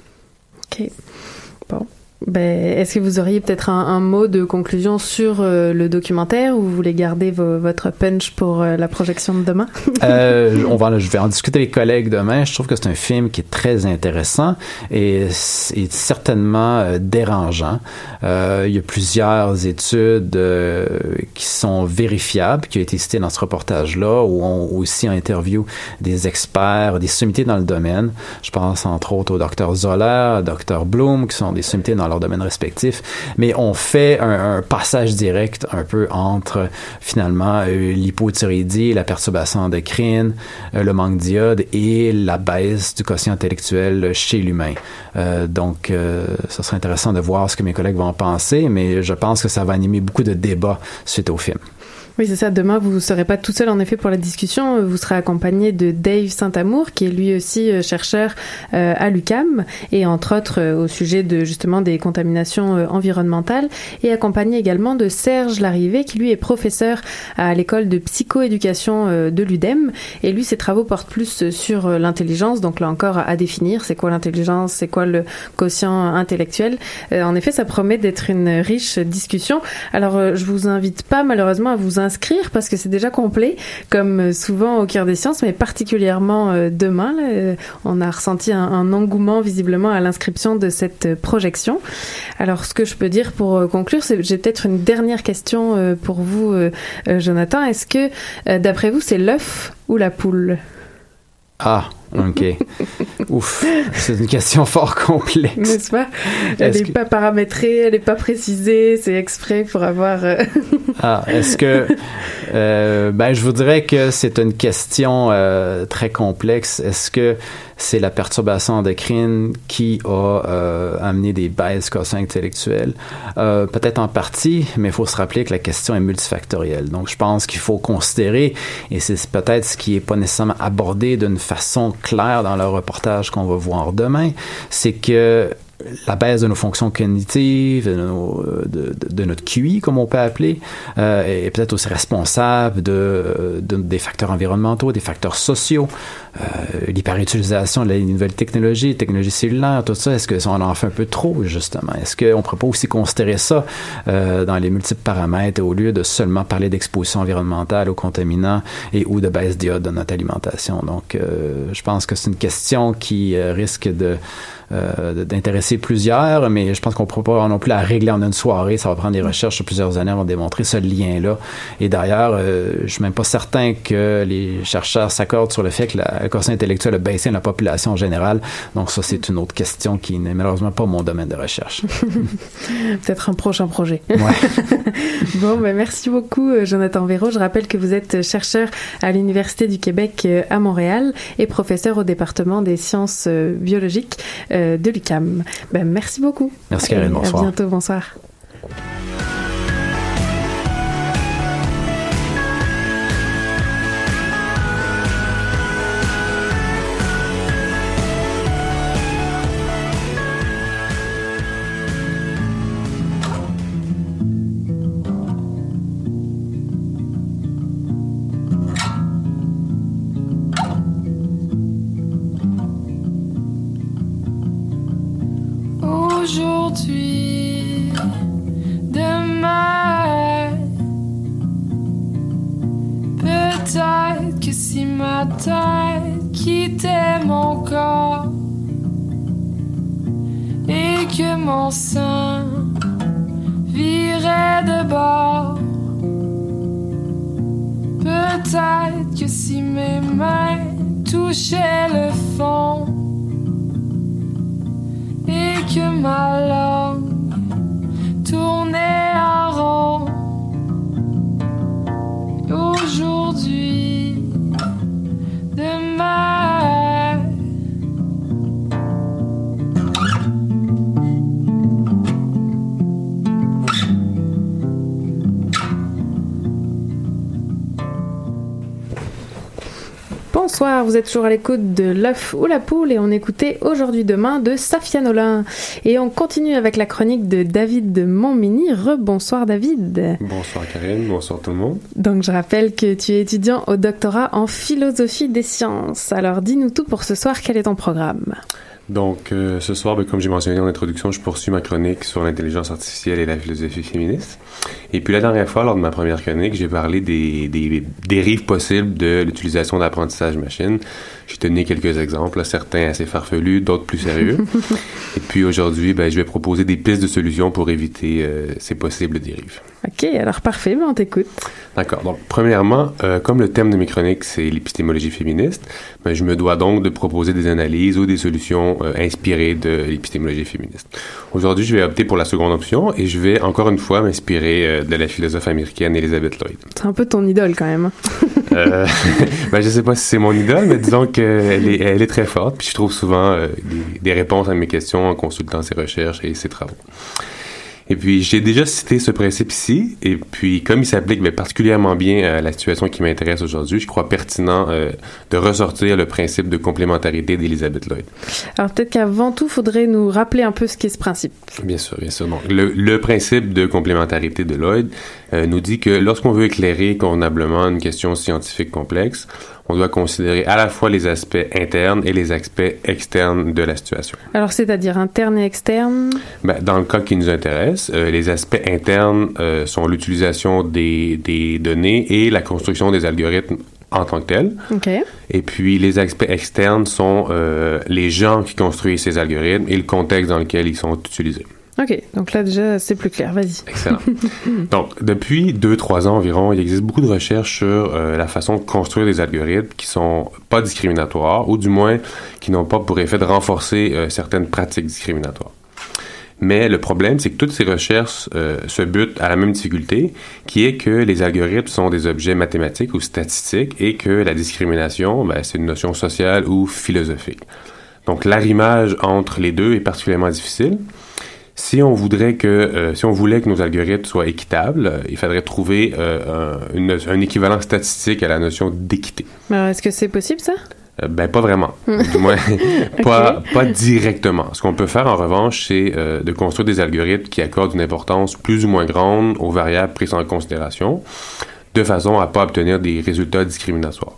Ok. Bon. Ben, est-ce que vous auriez peut-être un, mot de conclusion sur euh, le documentaire ou vous voulez garder vo- votre punch pour euh, la projection de demain? Euh, on va, je vais en discuter avec les collègues demain. Je trouve que c'est un film qui est très intéressant et, certainement dérangeant. Il y a plusieurs études qui sont vérifiables, qui ont été citées dans ce reportage-là, où on aussi interview des experts, des sommités dans le domaine. Je pense entre autres au docteur Zoller, au docteur Bloom, qui sont des sommités dans leur domaine respectif. Mais on fait un, un passage direct un peu entre finalement euh, l'hypothyroïdie, la perturbation endocrine, euh, le manque d'iode et la baisse du quotient intellectuel chez l'humain. Euh, donc, euh, serait intéressant de voir ce que mes collègues vont en penser, mais je pense que ça va animer beaucoup de débats suite au film. Oui, c'est ça. Demain, vous ne serez pas tout seul, en effet, pour la discussion. Vous serez accompagné de Dave Saint-Amour, qui est lui aussi euh, chercheur euh, à l'UCAM, et entre autres euh, au sujet de justement des contaminations environnementales, et accompagné également de Serge Larrivé, qui lui est professeur à l'école de psychoéducation de l'UDEM. Et lui, ses travaux portent plus sur l'intelligence, donc là encore à définir c'est quoi l'intelligence, c'est quoi le quotient intellectuel. En effet, ça promet d'être une riche discussion. Alors, je vous invite pas malheureusement à vous parce que c'est déjà complet, comme euh, souvent au cœur des sciences, mais particulièrement euh, demain. euh, on a ressenti un, engouement visiblement à l'inscription de cette projection. Alors, ce que je peux dire pour conclure, c'est j'ai peut-être une dernière question pour vous, Jonathan. Est-ce que, d'après vous, c'est l'œuf ou la poule? Ah, ok. Ouf, c'est une question fort complexe. N'est-ce pas? Elle n'est que- pas paramétrée, elle n'est pas précisée, c'est exprès pour avoir... euh, Ah, est-ce que euh, ben je vous dirais que c'est une question euh, très complexe. Est-ce que c'est la perturbation endocrine qui a euh, amené des baisses quotient intellectuelles? Peut-être en partie, mais il faut se rappeler que la question est multifactorielle. Donc, je pense qu'il faut considérer, et c'est peut-être ce qui est pas nécessairement abordé d'une façon claire dans le reportage qu'on va voir demain, c'est que la baisse de nos fonctions cognitives, de, nos- de- de- de notre QI, comme on peut appeler, euh, est peut-être aussi responsable de, de- des facteurs environnementaux, des facteurs sociaux, euh, l'hyperutilisation de la nouvelle technologie, technologie cellulaire, tout ça. Est-ce qu'on en fait un peu trop, justement? Est-ce qu'on ne pourrait pas aussi considérer ça euh, dans les multiples paramètres au lieu de seulement parler d'exposition environnementale aux contaminants et ou de baisse d'iode dans notre alimentation? Donc, euh, je pense que c'est une question qui euh, risque de euh, d'intéresser plusieurs, mais je pense qu'on ne pourra pas non plus la régler en une soirée. Ça va prendre des recherches sur plusieurs années avant de démontrer ce lien-là. Et d'ailleurs, euh, je suis même pas certain que les chercheurs s'accordent sur le fait que la, le quotient intellectuel a baissé dans la population en général. Donc ça, c'est une autre question qui n'est malheureusement pas mon domaine de recherche. Peut-être un prochain projet. Ouais. bon, ben merci beaucoup, euh, Jonathan Véro. Je rappelle que vous êtes chercheur à l'Université du Québec euh, à Montréal et professeur au département des sciences euh, biologiques euh, de l'UCAM. Ben, merci beaucoup. Merci, Karine. Et Bonsoir. À bientôt. Bonsoir. Mon sein virait de bord. Peut-être que si mes mains touchaient le fond et que ma langue tournait en rond. Aujourd'hui, Bonsoir, vous êtes toujours à l'écoute de l'œuf ou la poule et on écoutait aujourd'hui demain de Safia Nolin. Et on continue avec la chronique de David de Montmini. Rebonsoir David. Bonsoir Karine, bonsoir tout le monde. Donc je rappelle que tu es étudiant au doctorat en philosophie des sciences. Alors dis-nous tout pour ce soir, quel est ton programme? Donc euh, ce soir, ben, comme j'ai mentionné en introduction, je poursuis ma chronique sur l'intelligence artificielle et la philosophie féministe. Et puis la dernière fois, lors de ma première chronique, j'ai parlé des, des dérives possibles de l'utilisation d'apprentissage machine. J'ai donné quelques exemples, là, certains assez farfelus, d'autres plus sérieux. et puis aujourd'hui, ben, je vais proposer des pistes de solutions pour éviter euh, ces possibles dérives. Ok, alors parfait, ben on t'écoute. D'accord. Donc, premièrement, euh, comme le thème de mes chroniques, c'est l'épistémologie féministe, ben, je me dois donc de proposer des analyses ou des solutions euh, inspirées de l'épistémologie féministe. Aujourd'hui, je vais opter pour la seconde option et je vais encore une fois m'inspirer de la philosophe américaine Elizabeth Lloyd. C'est un peu ton idole quand même. Euh, ben, je sais pas si c'est mon idole, mais disons est, elle est très forte, puis je trouve souvent euh, des, des réponses à mes questions en consultant ses recherches et ses travaux. Et puis, j'ai déjà cité ce principe ici, et puis, comme il s'applique particulièrement bien à la situation qui m'intéresse aujourd'hui, je crois pertinent euh, de ressortir le principe de complémentarité d'Elizabeth Lloyd. Alors peut-être qu'avant tout, faudrait nous rappeler un peu ce qu'est ce principe. Bien sûr, bien sûr. Donc, le, le principe de complémentarité de Lloyd euh, nous dit que lorsqu'on veut éclairer convenablement une question scientifique complexe, on doit considérer à la fois les aspects internes et les aspects externes de la situation. Alors c'est-à-dire interne et externe? Ben, dans le cas qui nous intéresse, euh, les aspects internes euh, sont l'utilisation des, des données et la construction des algorithmes en tant que tels. Ok. Et puis les aspects externes sont euh, les gens qui construisent ces algorithmes et le contexte dans lequel ils sont utilisés. Ok, donc là déjà c'est plus clair, vas-y. Excellent. Donc, depuis 2-3 ans environ, il existe beaucoup de recherches sur euh, la façon de construire des algorithmes qui sont pas discriminatoires, ou du moins qui n'ont pas pour effet de renforcer euh, certaines pratiques discriminatoires. Mais le problème, c'est que toutes ces recherches euh, se butent à la même difficulté, qui est que les algorithmes sont des objets mathématiques ou statistiques et que la discrimination, ben, c'est une notion sociale ou philosophique. Donc, l'arrimage entre les deux est particulièrement difficile. Si on voudrait que, euh, si on voulait que nos algorithmes soient équitables, euh, il faudrait trouver euh, un, une- un équivalent statistique à la notion d'équité. Est-ce que c'est possible ça? Ben pas vraiment, du moins pas, pas directement. Ce qu'on peut faire en revanche, c'est euh, de construire des algorithmes qui accordent une importance plus ou moins grande aux variables prises en considération, de façon à pas obtenir des résultats discriminatoires.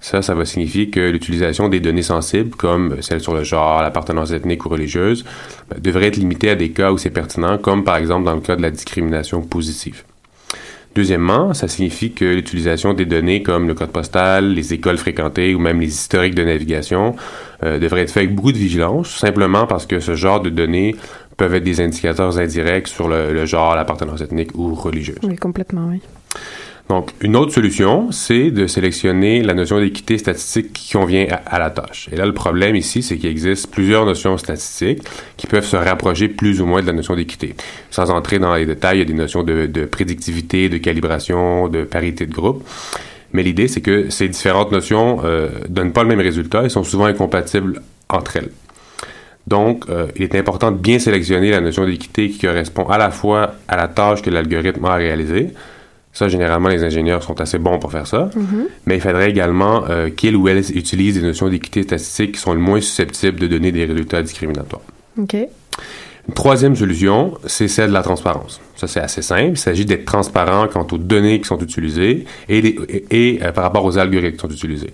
Ça, ça va signifier que l'utilisation des données sensibles, comme celles sur le genre, l'appartenance ethnique ou religieuse, ben, devrait être limitée à des cas où c'est pertinent, comme par exemple dans le cas de la discrimination positive. Deuxièmement, ça signifie que l'utilisation des données comme le code postal, les écoles fréquentées ou même les historiques de navigation euh, devrait être fait avec beaucoup de vigilance, simplement parce que ce genre de données peuvent être des indicateurs indirects sur le, le genre, l'appartenance ethnique ou religieuse. Oui, complètement, oui. Donc, une autre solution, c'est de sélectionner la notion d'équité statistique qui convient à, la tâche. Et là, le problème ici, c'est qu'il existe plusieurs notions statistiques qui peuvent se rapprocher plus ou moins de la notion d'équité. Sans entrer dans les détails, il y a des notions de, prédictivité, de calibration, de parité de groupe. Mais l'idée, c'est que ces différentes notions euh, donnent pas le même résultat et sont souvent incompatibles entre elles. Donc, euh, il est important de bien sélectionner la notion d'équité qui correspond à la fois à la tâche que l'algorithme a à réaliser. Ça, généralement, les ingénieurs sont assez bons pour faire ça. Mhm. Mais il faudrait également euh, qu'ils ou elles utilisent des notions d'équité statistique qui sont le moins susceptibles de donner des résultats discriminatoires. Ok. Une troisième solution, c'est celle de la transparence. Ça, c'est assez simple. Il s'agit d'être transparent quant aux données qui sont utilisées et, les- et, et, euh, par rapport aux algorithmes qui sont utilisés.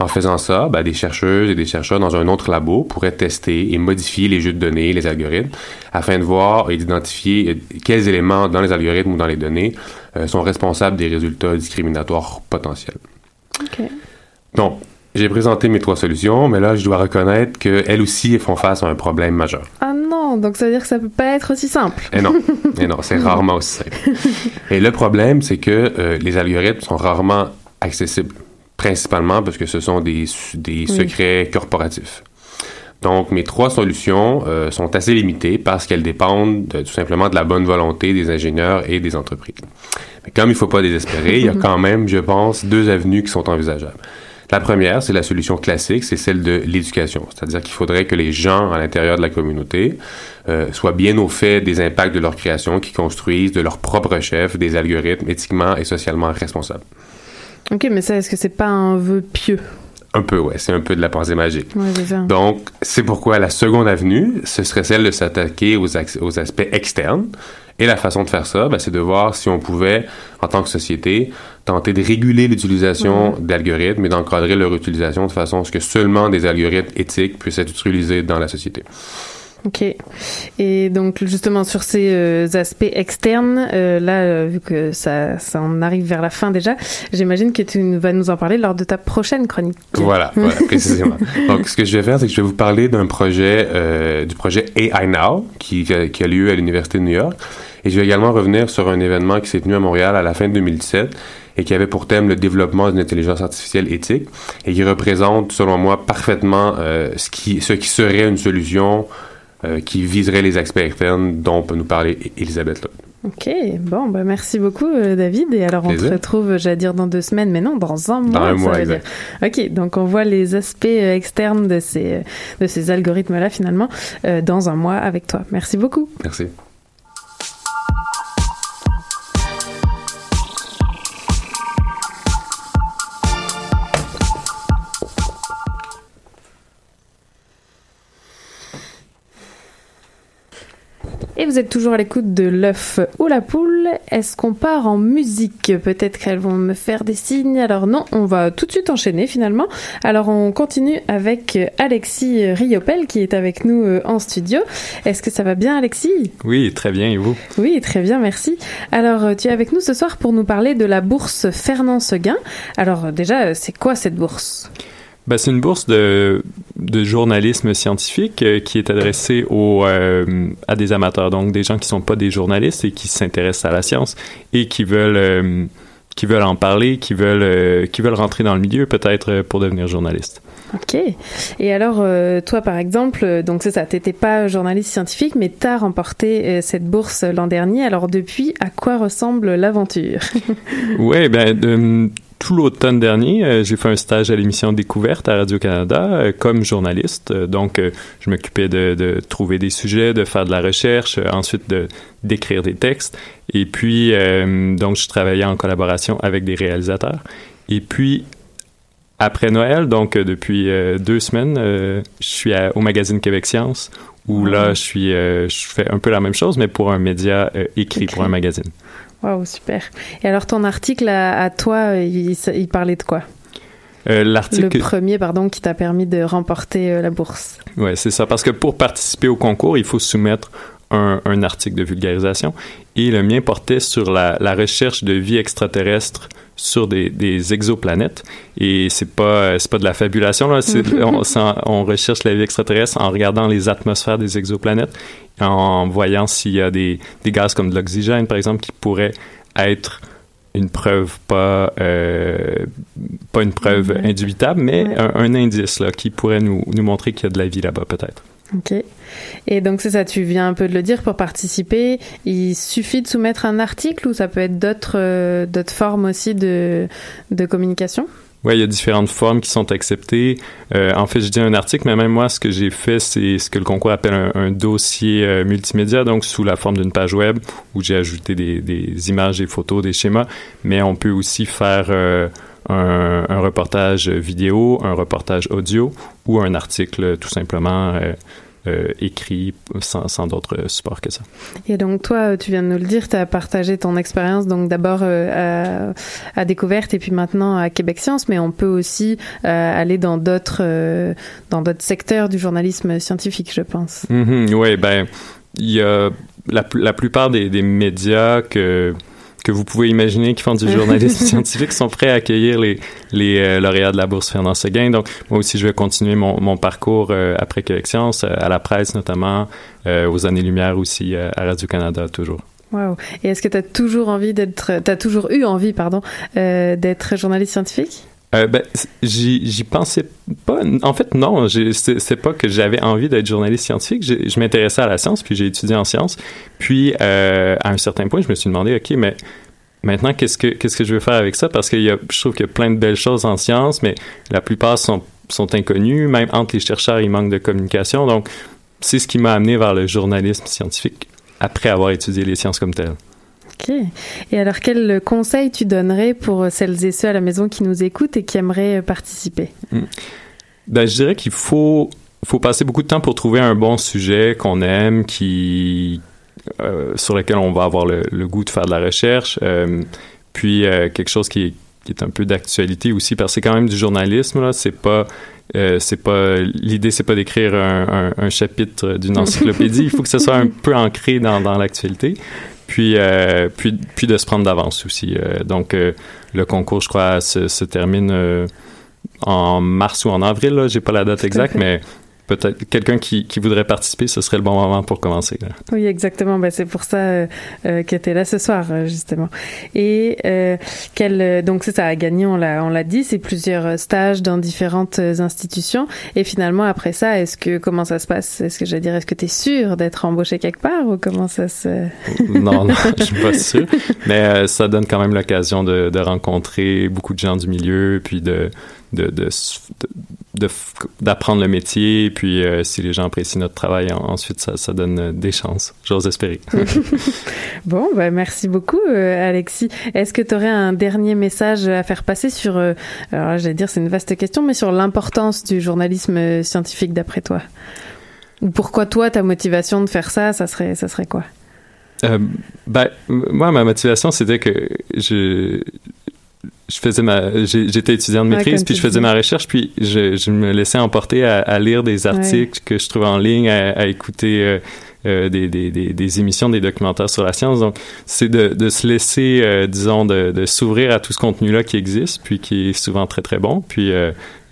En faisant ça, ben, des chercheuses et des chercheurs dans un autre labo pourraient tester et modifier les jeux de données, les algorithmes, afin de voir et d'identifier quels éléments dans les algorithmes ou dans les données euh, sont responsables des résultats discriminatoires potentiels. Ok. Donc, j'ai présenté mes trois solutions, mais là, je dois reconnaître qu'elles aussi font face à un problème majeur. Ah non, donc ça veut dire que ça peut pas être aussi simple. Et non, et non, c'est rarement aussi simple. Et le problème, c'est que euh, les algorithmes sont rarement accessibles, principalement parce que ce sont des, su- des Oui. secrets corporatifs. Donc, mes trois solutions euh, sont assez limitées parce qu'elles dépendent de- tout simplement de la bonne volonté des ingénieurs et des entreprises. Mais comme il ne faut pas désespérer, il y a quand même, je pense, deux avenues qui sont envisageables. La première, c'est la solution classique, c'est celle de l'éducation. C'est-à-dire qu'il faudrait que les gens à l'intérieur de la communauté euh, soient bien au fait des impacts de leur création, qui construisent de leur propre chef des algorithmes éthiquement et socialement responsables. Ok, mais ça, est-ce que c'est pas un vœu pieux? Un peu, ouais, c'est un peu de la pensée magique. Ouais, c'est ça. Donc, c'est pourquoi la seconde avenue, ce serait celle de s'attaquer aux aspects externes. Et la façon de faire ça, ben, c'est de voir si on pouvait, en tant que société, tenter de réguler l'utilisation d'algorithmes et d'encadrer leur utilisation de façon à ce que seulement des algorithmes éthiques puissent être utilisés dans la société. Ok. Et donc justement sur ces euh, aspects externes, euh, là, euh, vu que ça, ça en arrive vers la fin déjà, j'imagine que tu vas nous en parler lors de ta prochaine chronique. Voilà, voilà, précisément. Donc, ce que je vais faire, c'est que je vais vous parler d'un projet, euh, du projet AI Now, qui, qui a- qui a lieu à l'Université de New York. Et je vais également revenir sur un événement qui s'est tenu à Montréal à la fin de 2017 et qui avait pour thème le développement d'une intelligence artificielle éthique et qui représente, selon moi, parfaitement euh, ce, qui, ce qui serait une solution euh, qui viserait les aspects externes dont peut nous parler E- Elisabeth Lott. Ok, bon, bah merci beaucoup euh, David. Et alors on Plaisir. te retrouve, j'allais dire dans deux semaines, mais non, dans un mois. Dans un ça mois, veut exact. dire. Ok, donc on voit les aspects euh, externes de ces, euh, de ces algorithmes-là finalement euh, dans un mois avec toi. Merci beaucoup. Merci. Vous êtes toujours à l'écoute de l'œuf ou la poule. Est-ce qu'on part en musique Peut-être qu'elles vont me faire des signes. Alors non, on va tout de suite enchaîner finalement. Alors on continue avec Alexis Riopel qui est avec nous euh, en studio. Est-ce que ça va bien Alexis? Oui, très bien. Et vous? Oui, très bien, merci. Alors, euh, tu es avec nous ce soir pour nous parler de la bourse Fernand Seguin. Alors, euh, déjà, c'est quoi cette bourse? Ben, c'est une bourse de, de journalisme scientifique euh, qui est adressée aux, euh, à des amateurs, donc des gens qui sont pas des journalistes et qui s'intéressent à la science et qui veulent, euh, qui veulent en parler, qui veulent, qui veulent rentrer dans le milieu peut-être pour devenir journaliste. Ok. Et alors, euh, toi, par exemple, euh, donc c'est ça, t'étais pas journaliste scientifique, mais t'as remporté euh, cette bourse l'an dernier. Alors, depuis, à quoi ressemble l'aventure Oui, ben, tout l'automne dernier, j'ai fait un stage à l'émission Découverte à Radio-Canada comme journaliste. Donc, je m'occupais de, de trouver des sujets, de faire de la recherche, ensuite de d'écrire des textes. Et puis, donc, je travaillais en collaboration avec des réalisateurs. Et puis, après Noël, donc euh, depuis euh, deux semaines, euh, je suis à- au magazine Québec Science, où là, je suis, euh, je fais un peu la même chose, mais pour un média écrit, pour un magazine. Waouh, super. Et alors, ton article à, à toi, il, il parlait de quoi? L'article. Le premier, pardon, qui t'a permis de remporter la bourse. Ouais, c'est ça. Parce que pour participer au concours, il faut soumettre un, un article de vulgarisation. Et le mien portait sur la, la recherche de vie extraterrestre sur des, des exoplanètes. Et c'est pas c'est pas de la fabulation là. On, recherche la vie extraterrestre en regardant les atmosphères des exoplanètes, en voyant s'il y a des, des gaz comme de l'oxygène, par exemple, qui pourraient être une preuve pas euh, pas une preuve Ouais. indubitable, mais un, un indice là qui pourrait nous, nous montrer qu'il y a de la vie là-bas peut-être. Ok. Et donc c'est ça, tu viens un peu de le dire, pour participer, il suffit de soumettre un article ou ça peut être d'autres euh, d'autres formes aussi de, de communication? Oui, il y a différentes formes qui sont acceptées. Euh, en fait, je dis un article, mais même moi, ce que j'ai fait, c'est ce que le concours appelle un, dossier euh, multimédia, donc sous la forme d'une page web où j'ai ajouté des, des images, des photos, des schémas. Mais on peut aussi faire un, un reportage vidéo, un reportage audio ou un article tout simplement euh, euh, écrit sans, sans d'autres supports que ça. Et donc toi, tu viens de nous le dire, tu as partagé ton expérience donc d'abord euh, à, à Découverte et puis maintenant à Québec Science, mais on peut aussi euh, aller dans d'autres dans d'autres secteurs du journalisme scientifique, je pense. oui, ben, il y a la, la plupart des, des médias que que vous pouvez imaginer qui font du journalisme scientifique sont prêts à accueillir les, les euh, lauréats de la bourse Fernand Seguin. Donc, moi aussi, je vais continuer mon, mon parcours euh, après Québec Science, euh, à la presse notamment, aux années-lumière aussi, à Radio-Canada toujours. Wow. Et est-ce que tu as toujours envie d'être, t'as toujours eu envie, pardon, d'être journaliste scientifique? Euh, ben, j'y pensais pas. En fait, non. C'est pas que j'avais envie d'être journaliste scientifique. Je m'intéressais à la science, puis j'ai étudié en sciences. Puis, euh, à un certain point, je me suis demandé, OK, mais maintenant, qu'est-ce que qu'est-ce que je veux faire avec ça? Parce que y a, je trouve qu'il y a plein de belles choses en sciences, mais la plupart sont, sont inconnues. Même entre les chercheurs, il manque de communication. Donc, c'est ce qui m'a amené vers le journalisme scientifique après avoir étudié les sciences comme telles. Ok. Et alors, quel conseil tu donnerais pour celles et ceux à la maison qui nous écoutent et qui aimeraient euh, participer? Hmm. Ben, je dirais qu'il faut, faut passer beaucoup de temps pour trouver un bon sujet qu'on aime, qui, euh, sur lequel on va avoir le, le goût de faire de la recherche, euh, puis euh, quelque chose qui est, qui est un peu d'actualité aussi, parce que c'est quand même du journalisme, là, c'est pas... Euh, c'est pas l'idée c'est pas d'écrire un, un, un chapitre d'une encyclopédie il faut que ce soit un peu ancré dans, dans l'actualité puis, euh, puis puis de se prendre d'avance aussi Euh, donc euh, le concours je crois se, se termine en mars ou en avril, là, j'ai pas la date exacte, mais peut-être quelqu'un qui, qui voudrait participer, ce serait le bon moment pour commencer. là. Oui, exactement. Ben, c'est pour ça euh, euh, que tu es là ce soir, euh, justement. Et euh, quel, donc c'est ça, à gagner, on l'a, on l'a dit, c'est plusieurs stages dans différentes institutions. Et finalement, après ça, est-ce que comment ça se passe? Est-ce que j'allais dire, est-ce que tu es sûr d'être embauché quelque part ou comment ça se non, non, je suis pas sûr. Mais euh, ça donne quand même l'occasion de, de rencontrer beaucoup de gens du milieu, puis de d'apprendre le métier, puis euh, si les gens apprécient notre travail, en- ensuite ça, ça donne euh, des chances, j'ose espérer. Bon, bah, merci beaucoup, euh, Alexis. Est-ce que tu aurais un dernier message à faire passer sur, euh, alors j'allais dire, c'est une vaste question, mais sur l'importance du journalisme scientifique d'après toi? Ou pourquoi toi, ta motivation de faire ça, ça serait, ça serait quoi? Euh, ben, moi, ma motivation, c'était que je, je faisais ma, j'étais étudiant de maîtrise, puis je faisais ma recherche, puis je, je me laissais emporter à, à lire des articles que je trouvais en ligne, à, à écouter euh, euh, des, des, des, des émissions, des documentaires sur la science. Donc, c'est de, de se laisser, euh, disons, de, de s'ouvrir à tout ce contenu-là qui existe, puis qui est souvent très, très bon, puis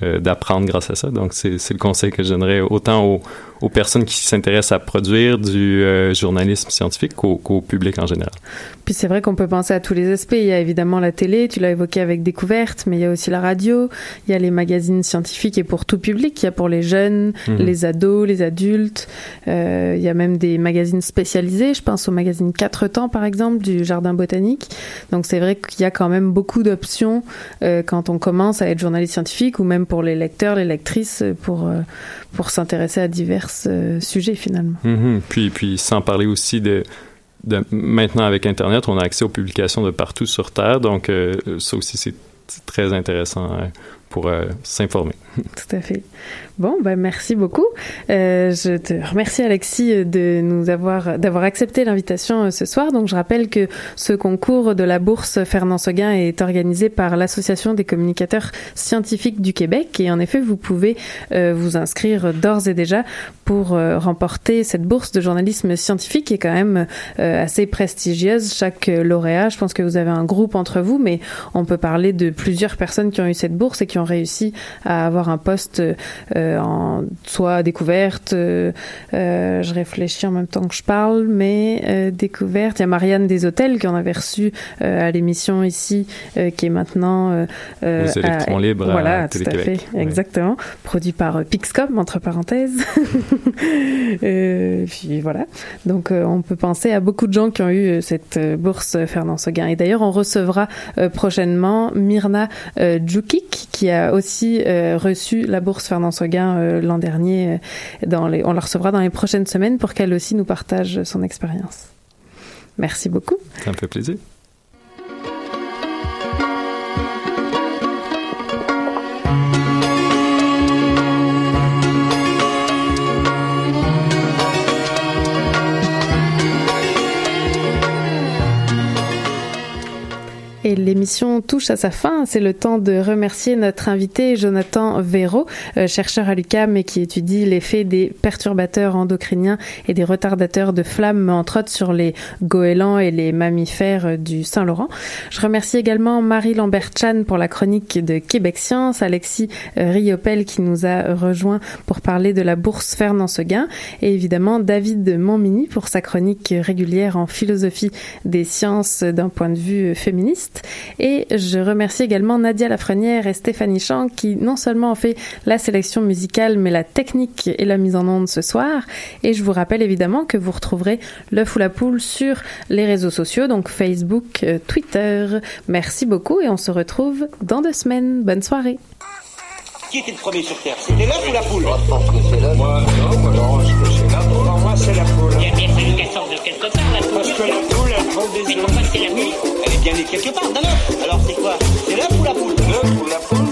euh, d'apprendre grâce à ça. Donc, c'est le conseil que je donnerais autant aux, aux personnes qui s'intéressent à produire du euh, journalisme scientifique qu'au qu'au public en général. Puis c'est vrai qu'on peut penser à tous les aspects. Il y a évidemment la télé, tu l'as évoqué avec Découverte, mais il y a aussi la radio, il y a les magazines scientifiques et pour tout public, il y a pour les jeunes, Mhm. les ados, les adultes. Euh, il y a même des magazines spécialisés. Je pense au magazine Quatre Temps, par exemple, du Jardin botanique. Donc c'est vrai qu'il y a quand même beaucoup d'options euh, quand on commence à être journaliste scientifique ou même pour les lecteurs, les lectrices, pour, euh, pour s'intéresser à divers euh, sujets finalement. Mhm. Puis, puis sans parler aussi de, de maintenant avec Internet, on a accès aux publications de partout sur Terre, donc euh, ça aussi c'est très intéressant pour s'informer. Tout à fait. Bon, ben merci beaucoup. Euh, je te remercie Alexis de nous avoir d'avoir accepté l'invitation euh, ce soir. Donc je rappelle que ce concours de la bourse Fernand Seguin est organisé par l'Association des communicateurs scientifiques du Québec et en effet vous pouvez euh, vous inscrire d'ores et déjà pour euh, remporter cette bourse de journalisme scientifique qui est quand même euh, assez prestigieuse. Chaque lauréat, je pense que vous avez un groupe entre vous, mais on peut parler de plusieurs personnes qui ont eu cette bourse et qui ont réussi à avoir un poste euh, en soit découverte. euh, euh, je réfléchis en même temps que je parle, mais euh, découverte. Il y a Marianne des Hôtels qui en avait reçu euh, à l'émission ici, euh, qui est maintenant euh, euh, Aux électrons libres à Voilà, tout à fait, exactement. Produit par euh, Pixcom entre parenthèses. Euh, puis voilà. Donc euh, on peut penser à beaucoup de gens qui ont eu euh, cette euh, bourse euh, Fernand Seguin. Et d'ailleurs on recevra euh, prochainement Myrna euh, Djukic qui a aussi euh, reçu la bourse Fernand Seguin euh, l'an dernier. euh, on la recevra dans les prochaines semaines pour qu'elle aussi nous partage son expérience. Merci beaucoup. Ça me fait plaisir. Et l'émission touche à sa fin. C'est le temps de remercier notre invité Jonathan Véro, euh, chercheur à l'UCAM et qui étudie l'effet des perturbateurs endocriniens et des retardateurs de flammes, entre autres sur les goélands et les mammifères euh, du Saint-Laurent. Je remercie également Marie Lambert-Chan pour la chronique de Québec Science, Alexis euh, Riopel qui nous a rejoint pour parler de la bourse Fernand Seguin et évidemment David Montmini pour sa chronique régulière en philosophie des sciences d'un point de vue féministe. Et je remercie également Nadia Lafrenière et Stéphanie Chang qui non seulement ont fait la sélection musicale, mais la technique et la mise en onde ce soir. Et je vous rappelle évidemment que vous retrouverez l'œuf ou la poule sur les réseaux sociaux, donc Facebook, euh, Twitter. Merci beaucoup et on se retrouve dans deux semaines. Bonne soirée. Qui était le premier sur Terre? C'était l'œuf ou la poule? Moi, je pense que c'est l'œuf. Moi, non, moi, non, je pense que c'est poule. Pour moi, c'est la poule. Il y a bien fallu qu'elle sorte de quelque part, la poule. Parce que la poule, elle prend des Mais œufs. pourquoi c'est la nuit Est bien née quelque part, d'un œuf. Alors c'est quoi? C'est l'œuf ou la poule? L'œuf ou la poule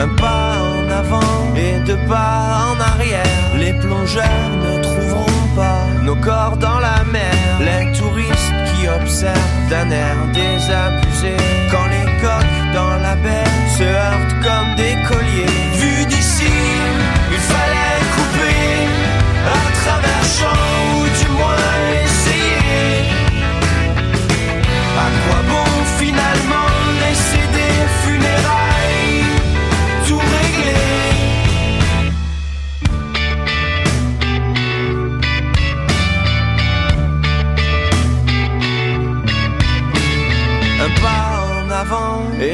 Un pas en avant et deux pas en arrière. Les plongeurs ne trouveront pas nos corps dans la mer. D'un air désabusé. Quand les coques dans la baie se heurtent comme des colliers.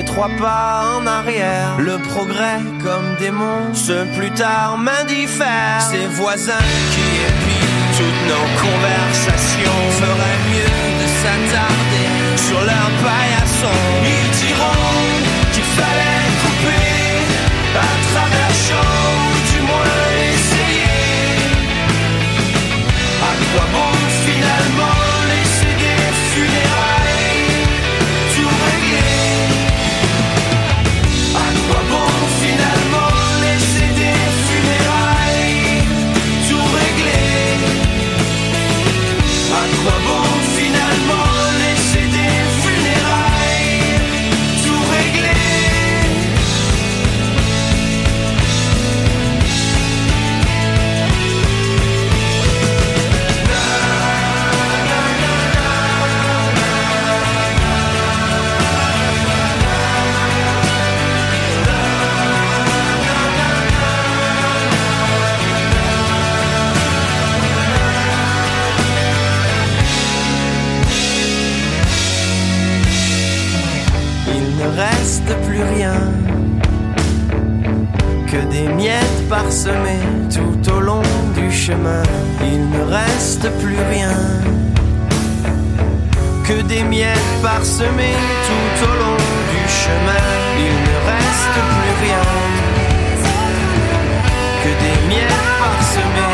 Trois pas en arrière. Le progrès comme démon, ce plus tard m'indiffère. Ces voisins qui épient toutes nos conversations feraient mieux de s'attarder sur leur paillasson. Ils diront qu'il fallait couper à travers champs ou du moins essayer. À quoi bon Il ne reste plus rien que des miettes parsemées tout au long du chemin. Il ne reste plus rien que des miettes parsemées